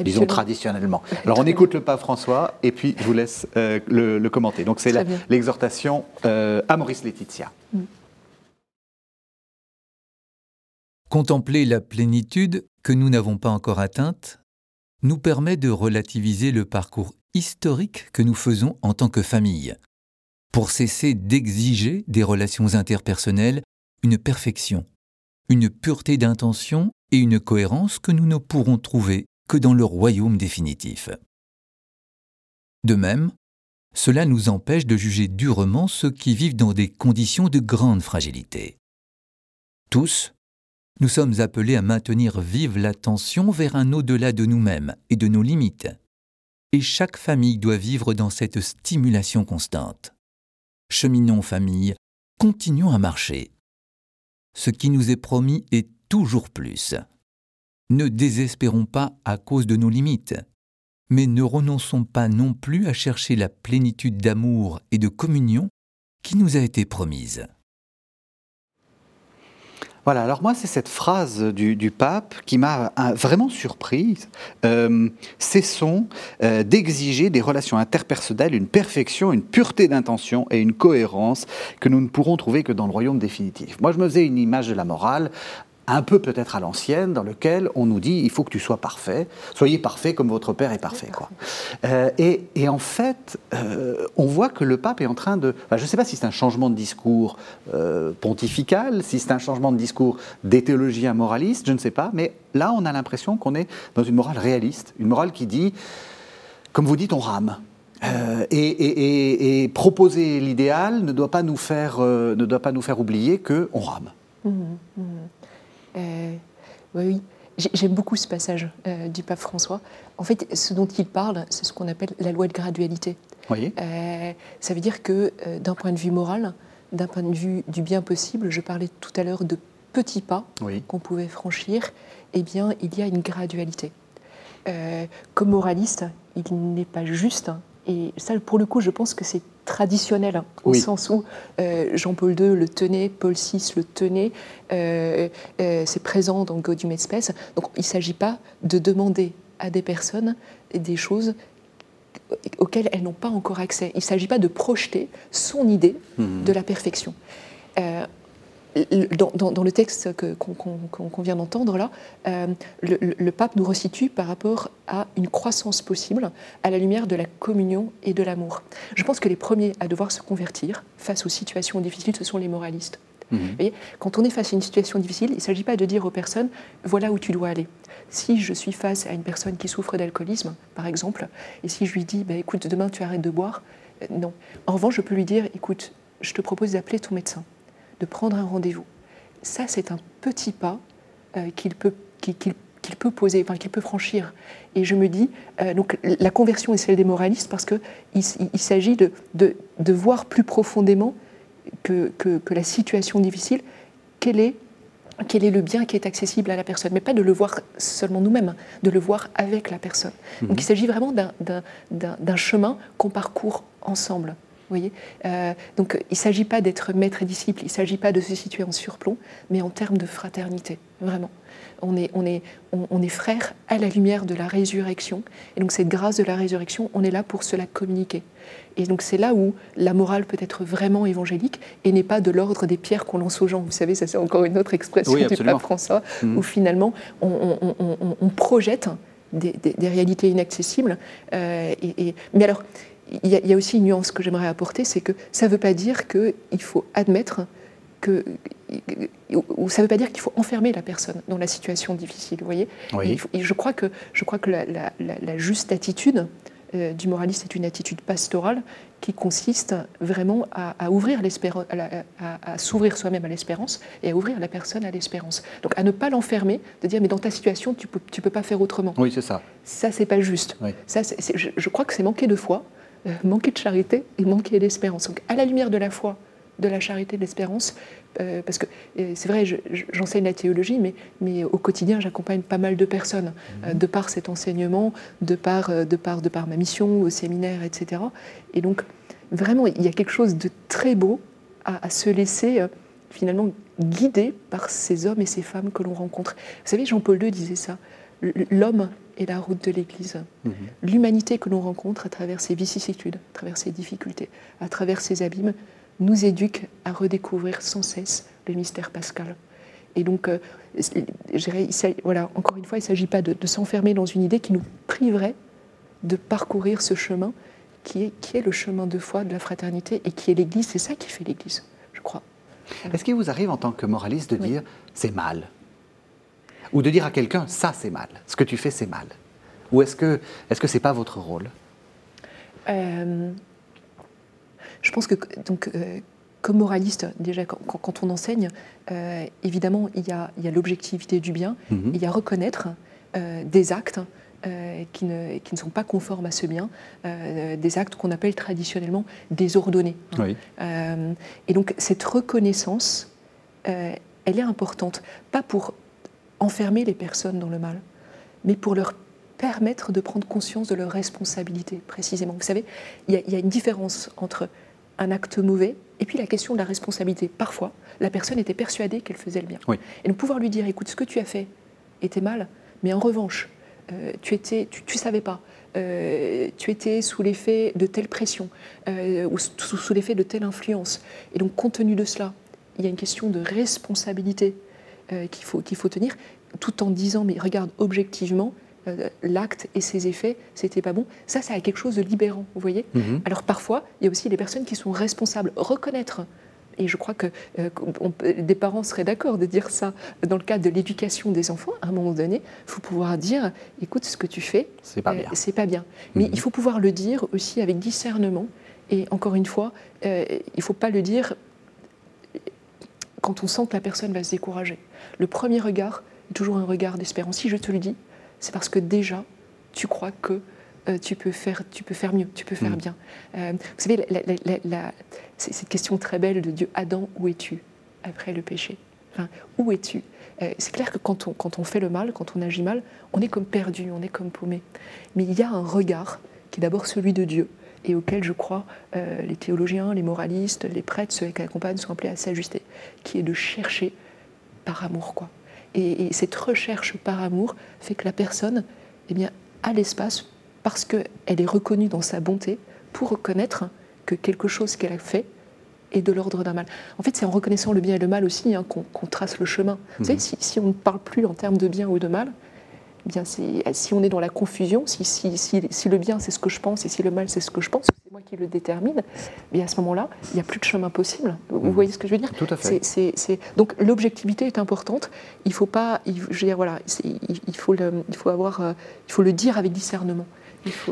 disons, traditionnellement. *laughs* Alors, on écoute le pape François et puis je vous laisse euh, le, commenter. Donc c'est l'exhortation euh, à Maurice Laetitia. Mm. Contempler la plénitude que nous n'avons pas encore atteinte nous permet de relativiser le parcours historique que nous faisons en tant que famille, pour cesser d'exiger des relations interpersonnelles une perfection, une pureté d'intention et une cohérence que nous ne pourrons trouver que dans le royaume définitif. De même, cela nous empêche de juger durement ceux qui vivent dans des conditions de grande fragilité. Tous, nous sommes appelés à maintenir vive l'attention vers un au-delà de nous-mêmes et de nos limites. Et chaque famille doit vivre dans cette stimulation constante. Cheminons famille, continuons à marcher. Ce qui nous est promis est toujours plus. Ne désespérons pas à cause de nos limites mais ne renonçons pas non plus à chercher la plénitude d'amour et de communion qui nous a été promise. Voilà, alors moi, c'est cette phrase du, pape qui m'a euh, vraiment surprise. Euh, cessons euh, d'exiger des relations interpersonnelles une perfection, une pureté d'intention et une cohérence que nous ne pourrons trouver que dans le royaume définitif. Moi, je me faisais une image de la morale un peu peut-être à l'ancienne, dans lequel on nous dit il faut que tu sois parfait, soyez parfait comme votre père est parfait. Quoi. Euh, et, en fait, euh, on voit que le pape est en train de. je ne sais pas si c'est un changement de discours euh, pontifical, si c'est un changement de discours des théologiens moralistes, je ne sais pas, mais là, on a l'impression qu'on est dans une morale réaliste, une morale qui dit, comme vous dites, on rame. et, proposer l'idéal ne doit pas nous faire, ne doit pas nous faire oublier qu'on rame. Mmh, mmh. Euh, oui, J'aime beaucoup ce passage euh, du pape François. En fait, ce dont il parle, c'est ce qu'on appelle la loi de gradualité. Euh, ça veut dire que d'un point de vue moral, d'un point de vue du bien possible, je parlais tout à l'heure de petits pas qu'on pouvait franchir, eh bien, il y a une gradualité. comme moraliste, il n'est pas juste, et ça, pour le coup, je pense que c'est traditionnel, hein, au sens où euh, Jean-Paul II le tenait, Paul VI le tenait, euh, euh, c'est présent dans Gaudium et Spes. Donc il ne s'agit pas de demander à des personnes des choses auxquelles elles n'ont pas encore accès. Il ne s'agit pas de projeter son idée mmh. de la perfection dans, le texte qu'on vient d'entendre là, euh, le, pape nous resitue par rapport à une croissance possible à la lumière de la communion et de l'amour. Je pense que les premiers à devoir se convertir face aux situations difficiles, ce sont les moralistes. Mhm. quand on est face à une situation difficile, il ne s'agit pas de dire aux personnes voilà où tu dois aller. Si je suis face à une personne qui souffre d'alcoolisme, par exemple, et si je lui dis bah, écoute, demain tu arrêtes de boire, euh, non. En revanche, je peux lui dire écoute, je te propose d'appeler ton médecin de prendre un rendez-vous. Ça, c'est un petit pas euh, qu'il peut, qu'il, peut poser, enfin, qu'il peut franchir. Et je me dis, euh, donc la conversion est celle des moralistes parce qu'il il, s'agit de, de, voir plus profondément que, que, la situation difficile, quel est, quel est le bien qui est accessible à la personne, mais pas de le voir seulement nous-mêmes, de le voir avec la personne. Donc mhm. il s'agit vraiment d'un chemin qu'on parcourt ensemble voyez euh, Donc il ne s'agit pas d'être maître et disciple, il ne s'agit pas de se situer en surplomb, mais en termes de fraternité, vraiment. On est, on, est, on, est frères à la lumière de la résurrection. Et donc cette grâce de la résurrection, on est là pour cela communiquer. Et donc c'est là où la morale peut être vraiment évangélique et n'est pas de l'ordre des pierres qu'on lance aux gens. Vous savez, ça c'est encore une autre expression du pape François, mmh. où finalement on, projette des, réalités inaccessibles. Euh, et, mais alors, il y, a aussi une nuance que j'aimerais apporter, c'est que ça ne veut pas dire qu'il faut admettre que, ou ça ne veut pas dire qu'il faut enfermer la personne dans la situation difficile, vous voyez? Et, je crois que, je crois que la, juste attitude euh, du moraliste est une attitude pastorale qui consiste vraiment à, ouvrir l'espérance, à, s'ouvrir soi-même à l'espérance et à ouvrir la personne à l'espérance. Donc à ne pas l'enfermer, de dire mais dans ta situation tu peux, tu peux pas faire autrement. Oui, c'est ça. Ça c'est pas juste. Ça, je, je, crois que c'est manquer de foi manquer de charité et manquer d'espérance. Donc, à la lumière de la foi, de la charité, de l'espérance, euh, parce que euh, c'est vrai, j'enseigne la théologie, mais, mais au quotidien, j'accompagne pas mal de personnes, mhm. de par cet enseignement, de par, de, par, de par ma mission au séminaire, etc. Et donc, vraiment, il y a quelque chose de très beau à, se laisser finalement guider par ces hommes et ces femmes que l'on rencontre. Vous savez, Jean-Paul II disait ça, l'homme et la route de l'Église. Mhm. L'humanité que l'on rencontre à travers ses vicissitudes, à travers ses difficultés, à travers ses abîmes, nous éduque à redécouvrir sans cesse le mystère pascal. Et donc, euh, voilà, encore une fois, il ne s'agit pas de, s'enfermer dans une idée qui nous priverait de parcourir ce chemin qui est, qui est le chemin de foi, de la fraternité, et qui est l'Église. C'est ça qui fait l'Église, je crois. Est-ce qu'il vous arrive en tant que moraliste de dire c'est mal? Ou de dire à quelqu'un ça c'est mal, ce que tu fais c'est mal. Ou est-ce que est-ce que c'est pas votre rôle? Euh, Je pense que donc euh, comme moraliste, déjà quand, on enseigne, euh, évidemment il y a, l'objectivité du bien, mhm. il y a reconnaître des actes qui ne, qui, ne, sont pas conformes à ce bien, des actes qu'on appelle traditionnellement désordonnés. et donc cette reconnaissance, elle est importante, pas pour enfermer les personnes dans le mal, mais pour leur permettre de prendre conscience de leurs responsabilités, précisément. Vous savez, il y, a une différence entre un acte mauvais, et puis la question de la responsabilité. Parfois, la personne était persuadée qu'elle faisait le bien. Et de pouvoir lui dire, écoute, ce que tu as fait était mal, mais en revanche, euh, tu étais, tu, savais pas, euh, tu étais sous l'effet de telle pression euh, ou sous, l'effet de telle influence. Et donc, compte tenu de cela, il y a une question de responsabilité qu'il faut, qu'il faut tenir, tout en disant, mais regarde, objectivement, l'acte et ses effets, c'était pas bon. Ça, ça a quelque chose de libérant, vous voyez mm-hmm. Alors parfois, il y a aussi les personnes qui sont responsables. Reconnaître et je crois que euh, des parents seraient d'accord de dire ça dans le cadre de l'éducation des enfants. À un moment donné, il faut pouvoir dire écoute, ce que tu fais, c'est pas, euh, pas bien. Mais mhm. il faut pouvoir le dire aussi avec discernement. Et encore une fois, euh, il ne faut pas le dire quand on sent que la personne va se décourager. Le premier regard est toujours un regard d'espérance. Si je te le dis, c'est parce que déjà, tu crois que euh, tu, peux faire, tu peux faire mieux, tu peux faire mm. bien. Euh, vous savez, la, cette question très belle de Dieu, Adam, où es-tu après le péché? Enfin, Où es-tu? Euh, C'est clair que quand on, quand on fait le mal, quand on agit mal, on est comme perdu, on est comme paumé. Mais il y a un regard qui est d'abord celui de Dieu et auquel je crois les théologiens, les moralistes, les prêtres, ceux qui accompagnent sont appelés à s'ajuster, qui est de chercher par amour. quoi. Et, et, cette recherche par amour fait que la personne eh bien, a l'espace parce qu'elle est reconnue dans sa bonté pour reconnaître que quelque chose qu'elle a fait est de l'ordre d'un mal. En fait, c'est en reconnaissant le bien et le mal aussi hein, qu'on trace le chemin. Vous savez, mhm. si, on ne parle plus en termes de bien ou de mal, eh bien si on est dans la confusion, si, si, le bien c'est ce que je pense et si le mal c'est ce que je pense, c'est moi qui le détermine, eh bien à ce moment-là, il n'y a plus de chemin possible. Vous mhm. voyez ce que je veux dire? Tout à fait. Donc l'objectivité est importante. Il faut pas, je veux dire, voilà, il, faut le, il faut avoir, euh, il faut le dire avec discernement.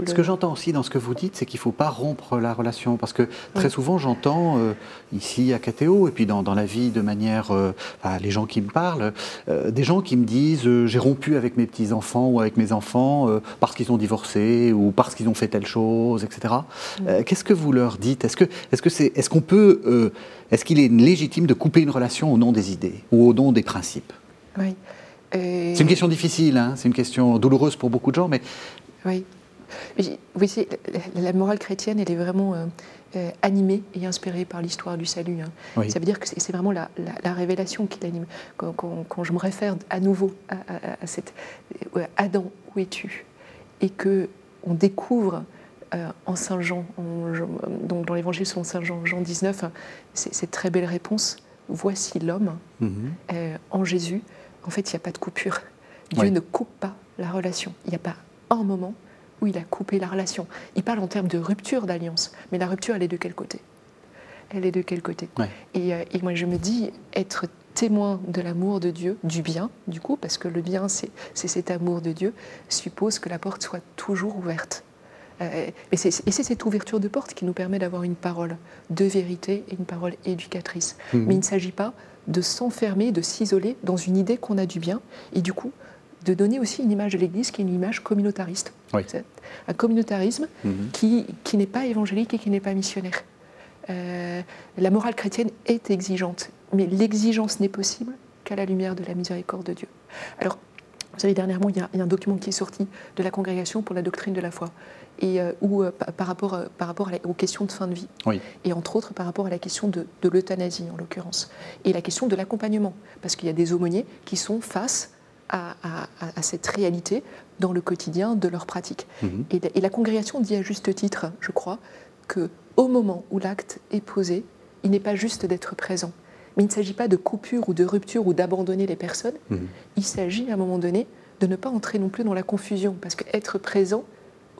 Ce que j'entends aussi dans ce que vous dites, c'est qu'il ne faut pas rompre la relation. Parce que très souvent, j'entends euh, ici à KTO, et puis dans, la vie de manière. Euh, les gens qui me parlent, euh, des gens qui me disent j'ai rompu avec mes petits-enfants ou avec mes enfants parce qu'ils ont divorcé ou parce qu'ils ont fait telle chose, etc. Qu'est-ce que vous leur dites? Est-ce c'est est-ce qu'on peut est-ce qu'il est légitime de couper une relation au nom des idées ou au nom des principes? Oui. C'est une question difficile, hein, c'est une question douloureuse pour beaucoup de gens, mais oui. Oui, voyez, la morale chrétienne, elle est vraiment euh, euh, animée et inspirée par l'histoire du salut. Hein. Ça veut dire que c'est vraiment la, révélation qui l'anime. Quand, je me réfère à nouveau à, cette euh, Adam, où es-tu? Et que on découvre en Saint Jean, donc dans l'Évangile selon Saint Jean, Jean 19, hein, cette très belle réponse. Voici l'homme mhm. en Jésus. En fait, il n'y a pas de coupure. Dieu ne coupe pas la relation. Il n'y a pas un moment où il a coupé la relation. Il parle en termes de rupture d'alliance, mais la rupture, elle est de quel côté? Elle est de quel côté? Euh, et, moi, je me dis, être témoin de l'amour de Dieu, du bien, du coup, parce que le bien, c'est cet amour de Dieu, suppose que la porte soit toujours ouverte. Euh, et c'est cette ouverture de porte qui nous permet d'avoir une parole de vérité et une parole éducatrice. Mhm. Mais il ne s'agit pas de s'enfermer, de s'isoler dans une idée qu'on a du bien, et du coup, de donner aussi une image de l'Église qui est une image communautariste. Un communautarisme mhm. qui, qui n'est pas évangélique et qui n'est pas missionnaire. Euh, la morale chrétienne est exigeante, mais l'exigence n'est possible qu'à la lumière de la miséricorde de Dieu. Alors, vous savez, dernièrement, il y, a, un document qui est sorti de la Congrégation pour la doctrine de la foi, et euh, où, euh, par rapport, par rapport aux questions de fin de vie, et entre autres par rapport à la question de, de l'euthanasie, en l'occurrence, et la question de l'accompagnement, parce qu'il y a des aumôniers qui sont face à, cette réalité dans le quotidien de leur pratique. Mhm. Et, la congrégation dit à juste titre, je crois, que au moment où l'acte est posé, il n'est pas juste d'être présent. Mais il ne s'agit pas de coupure ou de rupture ou d'abandonner les personnes. Mhm. Il s'agit à un moment donné de ne pas entrer non plus dans la confusion, parce qu'être présent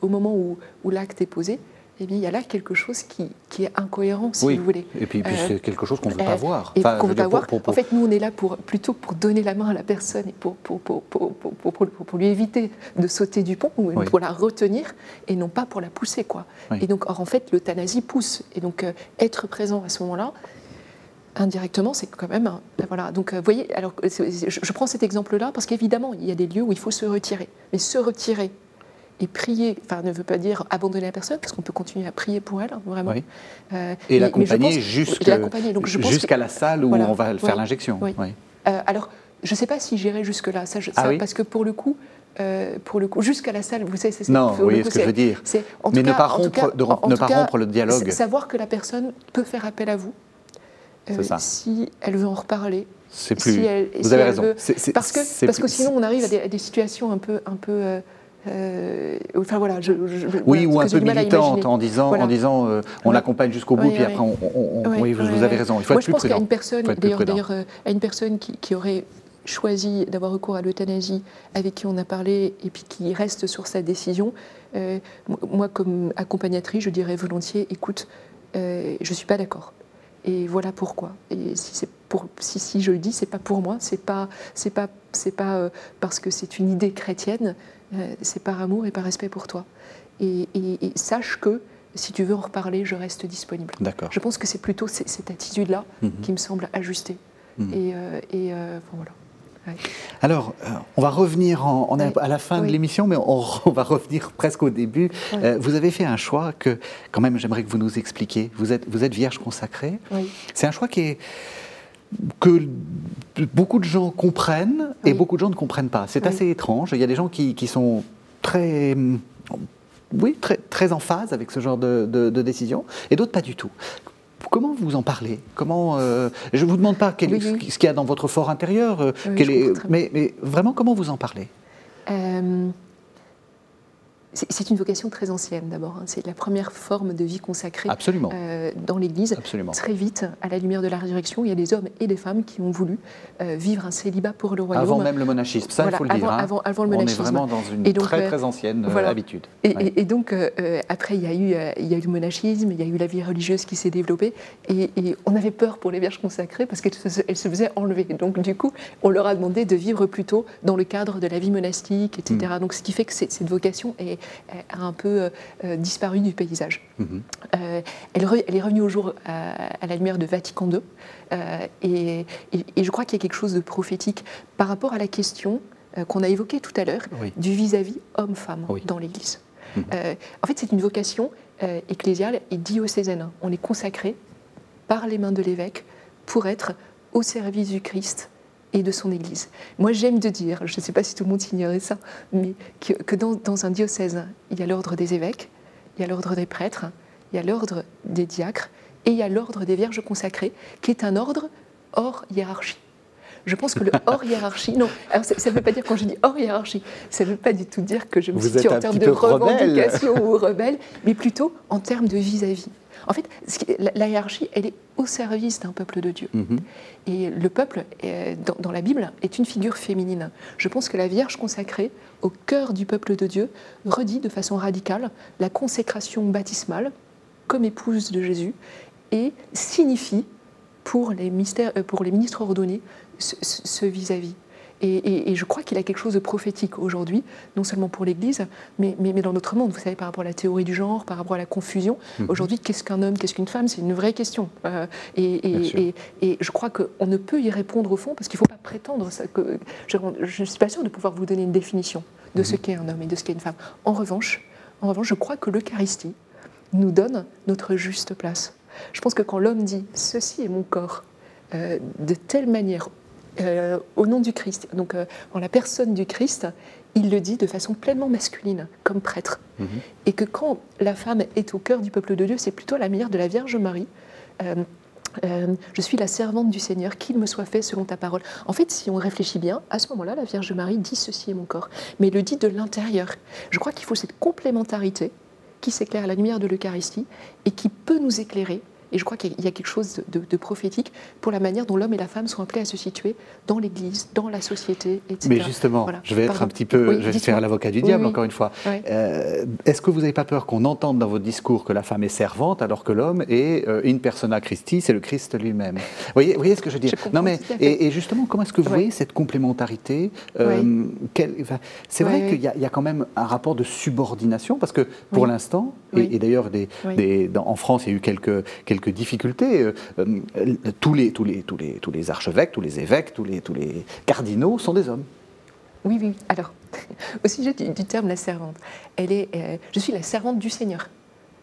au moment où l'acte est posé, eh bien, il y a là quelque chose qui, qui est incohérent, si vous voulez. Et puis, puis c'est euh, quelque chose qu'on ne veut pas euh, voir. Et qu'on veut pas voir. En fait, nous, on est là pour, plutôt pour donner la main à la personne et pour, lui éviter de sauter du pont, ou pour la retenir, et non pas pour la pousser. Quoi. Et donc, or, en fait, l'euthanasie pousse. Et donc, euh, être présent à ce moment-là, indirectement, c'est quand même. Ben voilà. Donc, vous voyez, alors, je, je prends cet exemple-là parce qu'évidemment, il y a des lieux où il faut se retirer. Mais se retirer et prier, enfin ne veut pas dire abandonner la personne, parce qu'on peut continuer à prier pour elle, vraiment. Euh, et l'accompagner jusqu'à la salle où on va faire l'injection. Euh, alors, je ne sais pas si j'irai jusque-là, ça, ah parce que pour le coup, euh, pour le coup, jusqu'à la salle, vous savez, c'est Non, vous voyez ce que je veux dire. Mais ne pas, rompre, ne pas rompre le dialogue. Savoir que la personne peut faire appel à vous euh, si elle veut en reparler. C'est plus. vous avez raison. parce que, parce que sinon, on arrive à des, situations un peu. Un peu euh, enfin voilà, je, oui, ou un peu militante en disant, en disant on l'accompagne jusqu'au bout, puis après on, oui, vous avez raison. Il faut Moi, être plus prudent. je pense qu'à une personne, d'ailleurs, à une personne qui, qui aurait choisi d'avoir recours à l'euthanasie, avec qui on a parlé et puis qui reste sur sa décision, euh, moi, comme accompagnatrice, je dirais volontiers, écoute, euh, je ne suis pas d'accord. Et voilà pourquoi. Et si, c'est pour, si, si je le dis, c'est pas pour moi, c'est pas, c'est pas, c'est pas euh, parce que c'est une idée chrétienne, c'est par amour et par respect pour toi. Et, sache que si tu veux en reparler, je reste disponible. D'accord. Je pense que c'est plutôt cette attitude-là mhm. qui me semble ajustée. Mhm. Et, et voilà. Alors, euh, on va revenir, en, on est à la fin de l'émission, mais *laughs* on, va revenir presque au début. Euh, vous avez fait un choix que, quand même, j'aimerais que vous nous expliquiez. Vous êtes, vous êtes vierge consacrée. C'est un choix qui est que beaucoup de gens comprennent et beaucoup de gens ne comprennent pas. C'est assez étrange. Il y a des gens qui, sont très, oui, très, très en phase avec ce genre de, de décision et d'autres pas du tout. Comment vous en parlez? Comment euh, Je ne vous demande pas quel, ce qu'il y a dans votre fort intérieur, euh, est, mais, mais, vraiment comment vous en parlez? Euh, c'est une vocation très ancienne d'abord. Hein. C'est la première forme de vie consacrée euh, dans l'Église. Très vite, à la lumière de la résurrection, il y a des hommes et des femmes qui ont voulu euh, vivre un célibat pour le royaume. Avant même le monachisme, ça il faut le dire. Hein. Avant, le monachisme. On est vraiment dans une très très ancienne euh, habitude. Et, donc après, il y, a eu, il y a eu le monachisme, il y a eu la vie religieuse qui s'est développée, et, on avait peur pour les vierges consacrées parce qu'elles se, faisaient enlever. Donc du coup, on leur a demandé de vivre plutôt dans le cadre de la vie monastique, etc. Mm. Donc ce qui fait que cette vocation est a un peu euh, euh, disparu du paysage. Mhm. Euh, elle, est revenue au jour à, la lumière de Vatican II, et, je crois qu'il y a quelque chose de prophétique par rapport à la question qu'on a évoquée tout à l'heure du vis-à-vis homme-femme dans l'Église. Mhm. en fait, c'est une vocation ecclésiale et diocésaine. On est consacré par les mains de l'évêque pour être au service du Christ et de son Église. Moi, j'aime de dire, je ne sais pas si tout le monde ignorait ça, mais que, dans, un diocèse, il y a l'ordre des évêques, il y a l'ordre des prêtres, il y a l'ordre des diacres, et il y a l'ordre des vierges consacrées, qui est un ordre hors hiérarchie. Je pense que le hors *laughs* hiérarchie, non, alors ça ne veut pas dire, quand je dis hors hiérarchie, ça ne veut pas du tout dire que je me situe en termes de revendication ou rebelle, mais plutôt en termes de vis-à-vis. En fait, la hiérarchie, elle est au service d'un peuple de Dieu. Mhm. Et le peuple, dans, la Bible, est une figure féminine. Je pense que la Vierge consacrée, au cœur du peuple de Dieu, redit de façon radicale la consécration baptismale comme épouse de Jésus et signifie pour les, mystères, euh, pour les ministres ordonnés ce vis-à-vis. Et, je crois qu'il a quelque chose de prophétique aujourd'hui, non seulement pour l'Église, mais, mais, dans notre monde. Vous savez, par rapport à la théorie du genre, par rapport à la confusion. Mhm. Aujourd'hui, qu'est-ce qu'un homme, qu'est-ce qu'une femme? C'est une vraie question. Euh, et, je crois qu'on ne peut y répondre au fond parce qu'il ne faut pas prétendre. Ça, que, je ne suis pas sûre de pouvoir vous donner une définition de ce mhm. qu'est un homme et de ce qu'est une femme. En revanche, en revanche, je crois que l'Eucharistie nous donne notre juste place. Je pense que quand l'homme dit ceci est mon corps, euh, de telle manière, euh, au nom du Christ, donc euh, en la personne du Christ, il le dit de façon pleinement masculine, comme prêtre. Mhm. Et que quand la femme est au cœur du peuple de Dieu, c'est plutôt la manière de la Vierge Marie. Euh, je suis la servante du Seigneur, qu'il me soit fait selon ta parole. En fait, si on réfléchit bien, à ce moment-là, la Vierge Marie dit ceci est mon corps, mais le dit de l'intérieur. Je crois qu'il faut cette complémentarité qui s'éclaire à la lumière de l'Eucharistie et qui peut nous éclairer et je crois qu'il y a quelque chose de, prophétique pour la manière dont l'homme et la femme sont appelés à se situer dans l'Église, dans la société, etc. Mais justement, je vais être un petit peu, je vais faire l'avocat du diable encore une fois. Euh, est-ce que vous n'avez pas peur qu'on entende dans votre discours que la femme est servante alors que l'homme est euh, in persona Christi, c'est le Christ lui-même? Vous voyez, voyez ce que je veux dire? Non mais et, justement, comment est-ce que vous voyez cette complémentarité euh, C'est vrai qu'il y, a quand même un rapport de subordination parce que pour l'instant, et, d'ailleurs en France, il y a eu quelques quelques difficultés. Euh, euh, tous, les, tous, les, tous, les, tous les archevêques, tous les évêques, tous les, tous les cardinaux sont des hommes. Oui, oui. Alors, *laughs* au sujet du, terme la servante, elle est, euh, je suis la servante du Seigneur.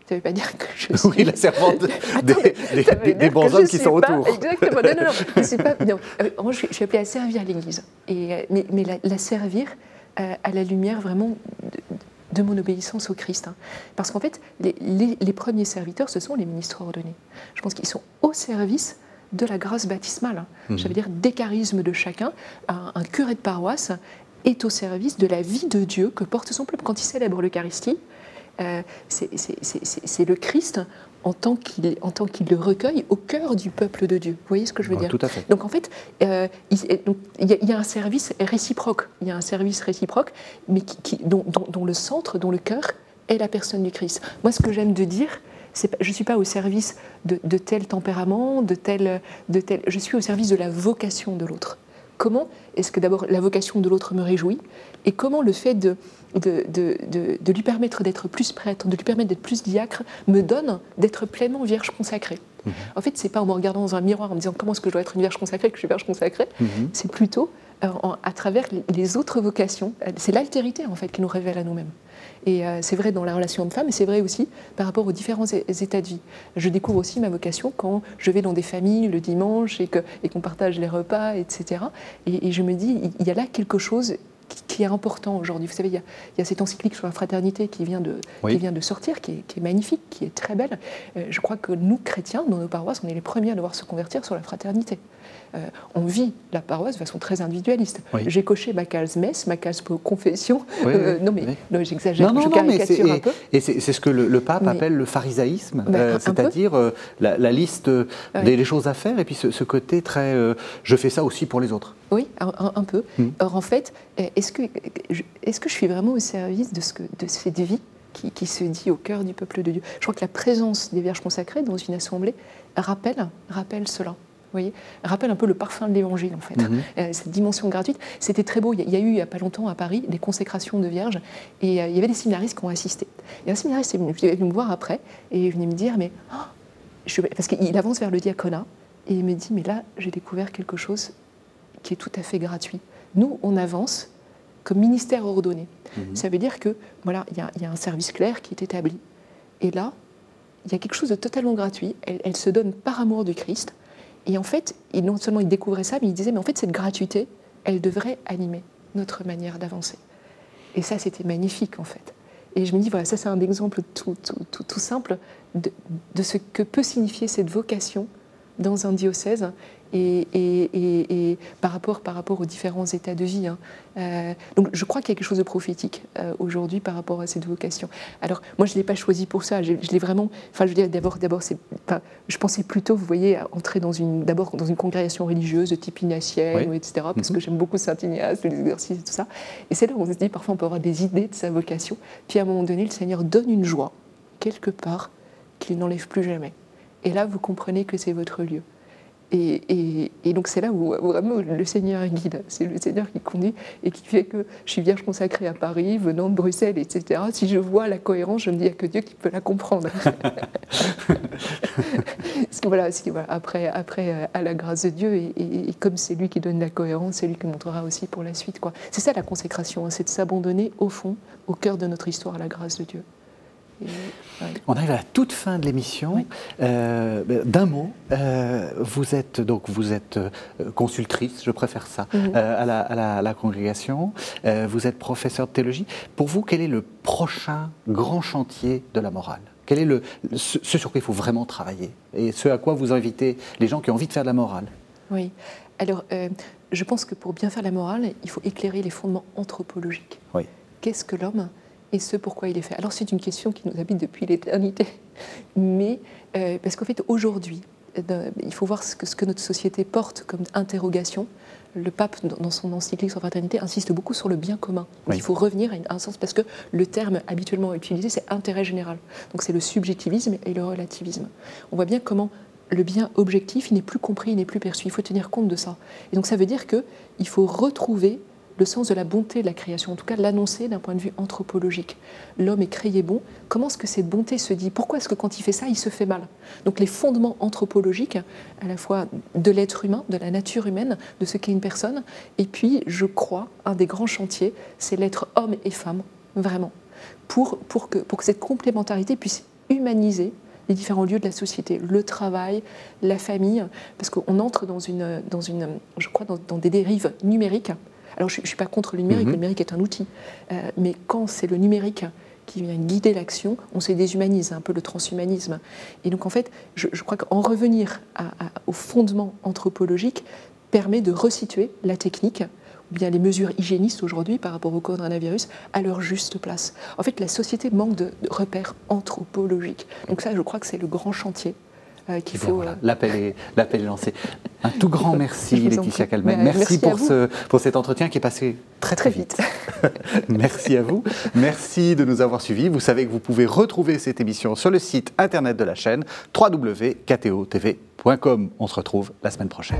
Ça ne veut pas dire que je *laughs* suis. Oui, la servante *laughs* des, des, bons hommes qui sont autour. Exactement. Non, non, non. Je, suis pas, non. je, suis appelée à servir l'Église. Et, mais, mais la, servir à la lumière vraiment de, mon obéissance au Christ. Hein. Parce qu'en fait, les, premiers serviteurs, ce sont les ministres ordonnés. Je pense qu'ils sont au service de la grâce baptismale. Hein. Mmh. Je veux dire, des charismes de chacun. Un, curé de paroisse est au service de la vie de Dieu que porte son peuple. Quand il célèbre l'Eucharistie, euh, c'est le Christ en tant qu'il le recueille au cœur du peuple de Dieu. Vous voyez ce que je veux dire Tout à fait. Donc en fait, euh, il, y a, un service réciproque. Il y a un service réciproque, mais qui, dont, le centre, dont le cœur est la personne du Christ. Moi, ce que j'aime de dire, je ne suis pas au service de, tel tempérament, de tel, de tel. Je suis au service de la vocation de l'autre. Comment est-ce que d'abord la vocation de l'autre me réjouit et comment le fait de, de, de, lui permettre d'être plus prêtre, de lui permettre d'être plus diacre, me donne d'être pleinement vierge consacrée. Mhm. En fait, c'est pas en me regardant dans un miroir en me disant comment est-ce que je dois être une vierge consacrée que je suis vierge consacrée. Mhm. C'est plutôt euh, à travers les autres vocations. C'est l'altérité en fait qui nous révèle à nous-mêmes. Et euh, c'est vrai dans la relation homme-femme, mais c'est vrai aussi par rapport aux différents états de vie. Je découvre aussi ma vocation quand je vais dans des familles le dimanche et qu'on et partage les repas, etc. Et, et, je me dis, il y a là quelque chose qui est important aujourd'hui. Vous savez, il y, a, il y, a, cette encyclique sur la fraternité qui vient de, qui vient de sortir, qui est, qui est, magnifique, qui est très belle. Euh, je crois que nous, chrétiens, dans nos paroisses, on est les premiers à devoir se convertir sur la fraternité. Euh, on vit la paroisse de façon très individualiste. J'ai coché ma case messe, ma case confession. Euh, non, mais j'exagère, je caricature un peu. Et c'est ce que le, pape appelle le pharisaïsme, bah, euh, c'est-à-dire la, liste des, choses à faire et puis ce, côté très je fais ça aussi pour les autres. Oui, un, peu. Hmm. Or, en fait, est-ce que, est que je suis vraiment au service de, ce que, de cette vie qui, qui, se dit au cœur du peuple de Dieu? Je crois que la présence des Vierges consacrées dans une assemblée rappelle, rappelle cela voyez? Rappelle un peu le parfum de l'évangile, en fait. Mhm. *laughs* Euh, cette dimension gratuite. C'était très beau. Il y, a eu, il n'y a pas longtemps, à Paris, des consécrations de vierges. Et euh, il y avait des séminaristes qui ont assisté. Et un séminariste est venu, me voir après et il venait me dire, mais. Oh, je, parce qu'il avance vers le diaconat et il me dit, mais là, j'ai découvert quelque chose qui est tout à fait gratuit. Nous, on avance comme ministère ordonné. Mhm. Ça veut dire que, voilà, il y, a un service clair qui est établi. Et là, il y a quelque chose de totalement gratuit. Elle, elle se donne par amour du Christ. Et en fait, non seulement il découvrait ça, mais il disait, mais en fait, cette gratuité, elle devrait animer notre manière d'avancer. Et ça, c'était magnifique, en fait. Et je me dis, voilà, ça, c'est un exemple tout, tout, tout, simple de, de, ce que peut signifier cette vocation dans un diocèse et, par, rapport, par rapport aux différents états de vie. Hein. Euh, donc je crois qu'il y a quelque chose de prophétique euh, aujourd'hui par rapport à cette vocation. Alors moi je ne l'ai pas choisi pour ça, je, l'ai vraiment, enfin je veux dire d'abord, d'abord c'est je pensais plutôt, vous voyez, entrer dans une, d'abord dans une congrégation religieuse de type ignatienne, etc., parce que mhm. j'aime beaucoup Saint Ignace, les exercices et tout ça. Et c'est là où on se dit, parfois on peut avoir des idées de sa vocation, puis à un moment donné le Seigneur donne une joie, quelque part, qu'il n'enlève plus jamais. Et là vous comprenez que c'est votre lieu. Et, donc c'est là où vraiment le Seigneur guide. C'est le Seigneur qui conduit et qui fait que je suis vierge consacrée à Paris, venant de Bruxelles, etc. Si je vois la cohérence, je me dis qu'il n'y a que Dieu qui peut la comprendre. *laughs* voilà, après, après, euh, à la grâce de Dieu, et, comme c'est lui qui donne la cohérence, c'est lui qui montrera aussi pour la suite. C'est ça la consécration, hein, c'est de s'abandonner au fond, au cœur de notre histoire, à la grâce de Dieu. On arrive à la toute fin de l'émission. Euh, d'un mot, euh, vous êtes donc vous êtes euh, consultrice, je préfère ça, mhm. à, la, congrégation. vous êtes professeur de théologie. Pour vous, quel est le prochain grand chantier de la morale? Quel est le, ce, sur quoi il faut vraiment travailler? Et ce à quoi vous invitez les gens qui ont envie de faire de la morale? Oui. Alors, je pense que pour bien faire la morale, il faut éclairer les fondements anthropologiques. Oui. Qu'est-ce que l'homme et ce pourquoi il est fait. Alors c'est une question qui nous habite depuis l'éternité, mais euh, parce qu'en fait aujourd'hui, euh, il faut voir ce que, ce que, notre société porte comme interrogation. Le pape, dans son encyclique sur la fraternité, insiste beaucoup sur le bien commun. Il faut revenir à un sens parce que le terme habituellement utilisé, c'est intérêt général. Donc c'est le subjectivisme et le relativisme. On voit bien comment le bien objectif n'est plus compris, il n'est plus perçu. Il faut tenir compte de ça. Et donc ça veut dire qu'il faut retrouver le sens de la bonté de la création, en tout cas l'annoncer d'un point de vue anthropologique. L'homme est créé bon. Comment est-ce que cette bonté se dit? Pourquoi est-ce que quand il fait ça, il se fait mal? Donc les fondements anthropologiques, à la fois de l'être humain, de la nature humaine, de ce qu'est une personne, et puis, je crois, un des grands chantiers, c'est l'être homme et femme, vraiment, pour, pour, que, pour que cette complémentarité puisse humaniser les différents lieux de la société, le travail, la famille, parce qu'on entre dans une, dans une, je crois, dans des dérives numériques Alors je ne suis pas contre le numérique, Mhm. le numérique est un outil, Euh, mais quand c'est le numérique qui vient guider l'action, on se déshumanise, un peu le transhumanisme. Et donc en fait, je, je crois qu'en revenir à- à- au fondement anthropologique permet de resituer la technique ou bien les mesures hygiénistes aujourd'hui par rapport au coronavirus à leur juste place. En fait, la société manque de, de repères anthropologiques. Donc ça, je crois que c'est le grand chantier euh, qu'il bien, faut... voilà, euh, L'appel est, lancé. Un tout grand merci, Laetitia. Calmen. Ben, Merci, pour, ce, pour cet entretien qui est passé très très Très vite. vite. *laughs* merci à vous. Merci de nous avoir suivis. Vous savez que vous pouvez retrouver cette émission sur le site internet de la chaîne www.ktotv.com. On se retrouve la semaine prochaine.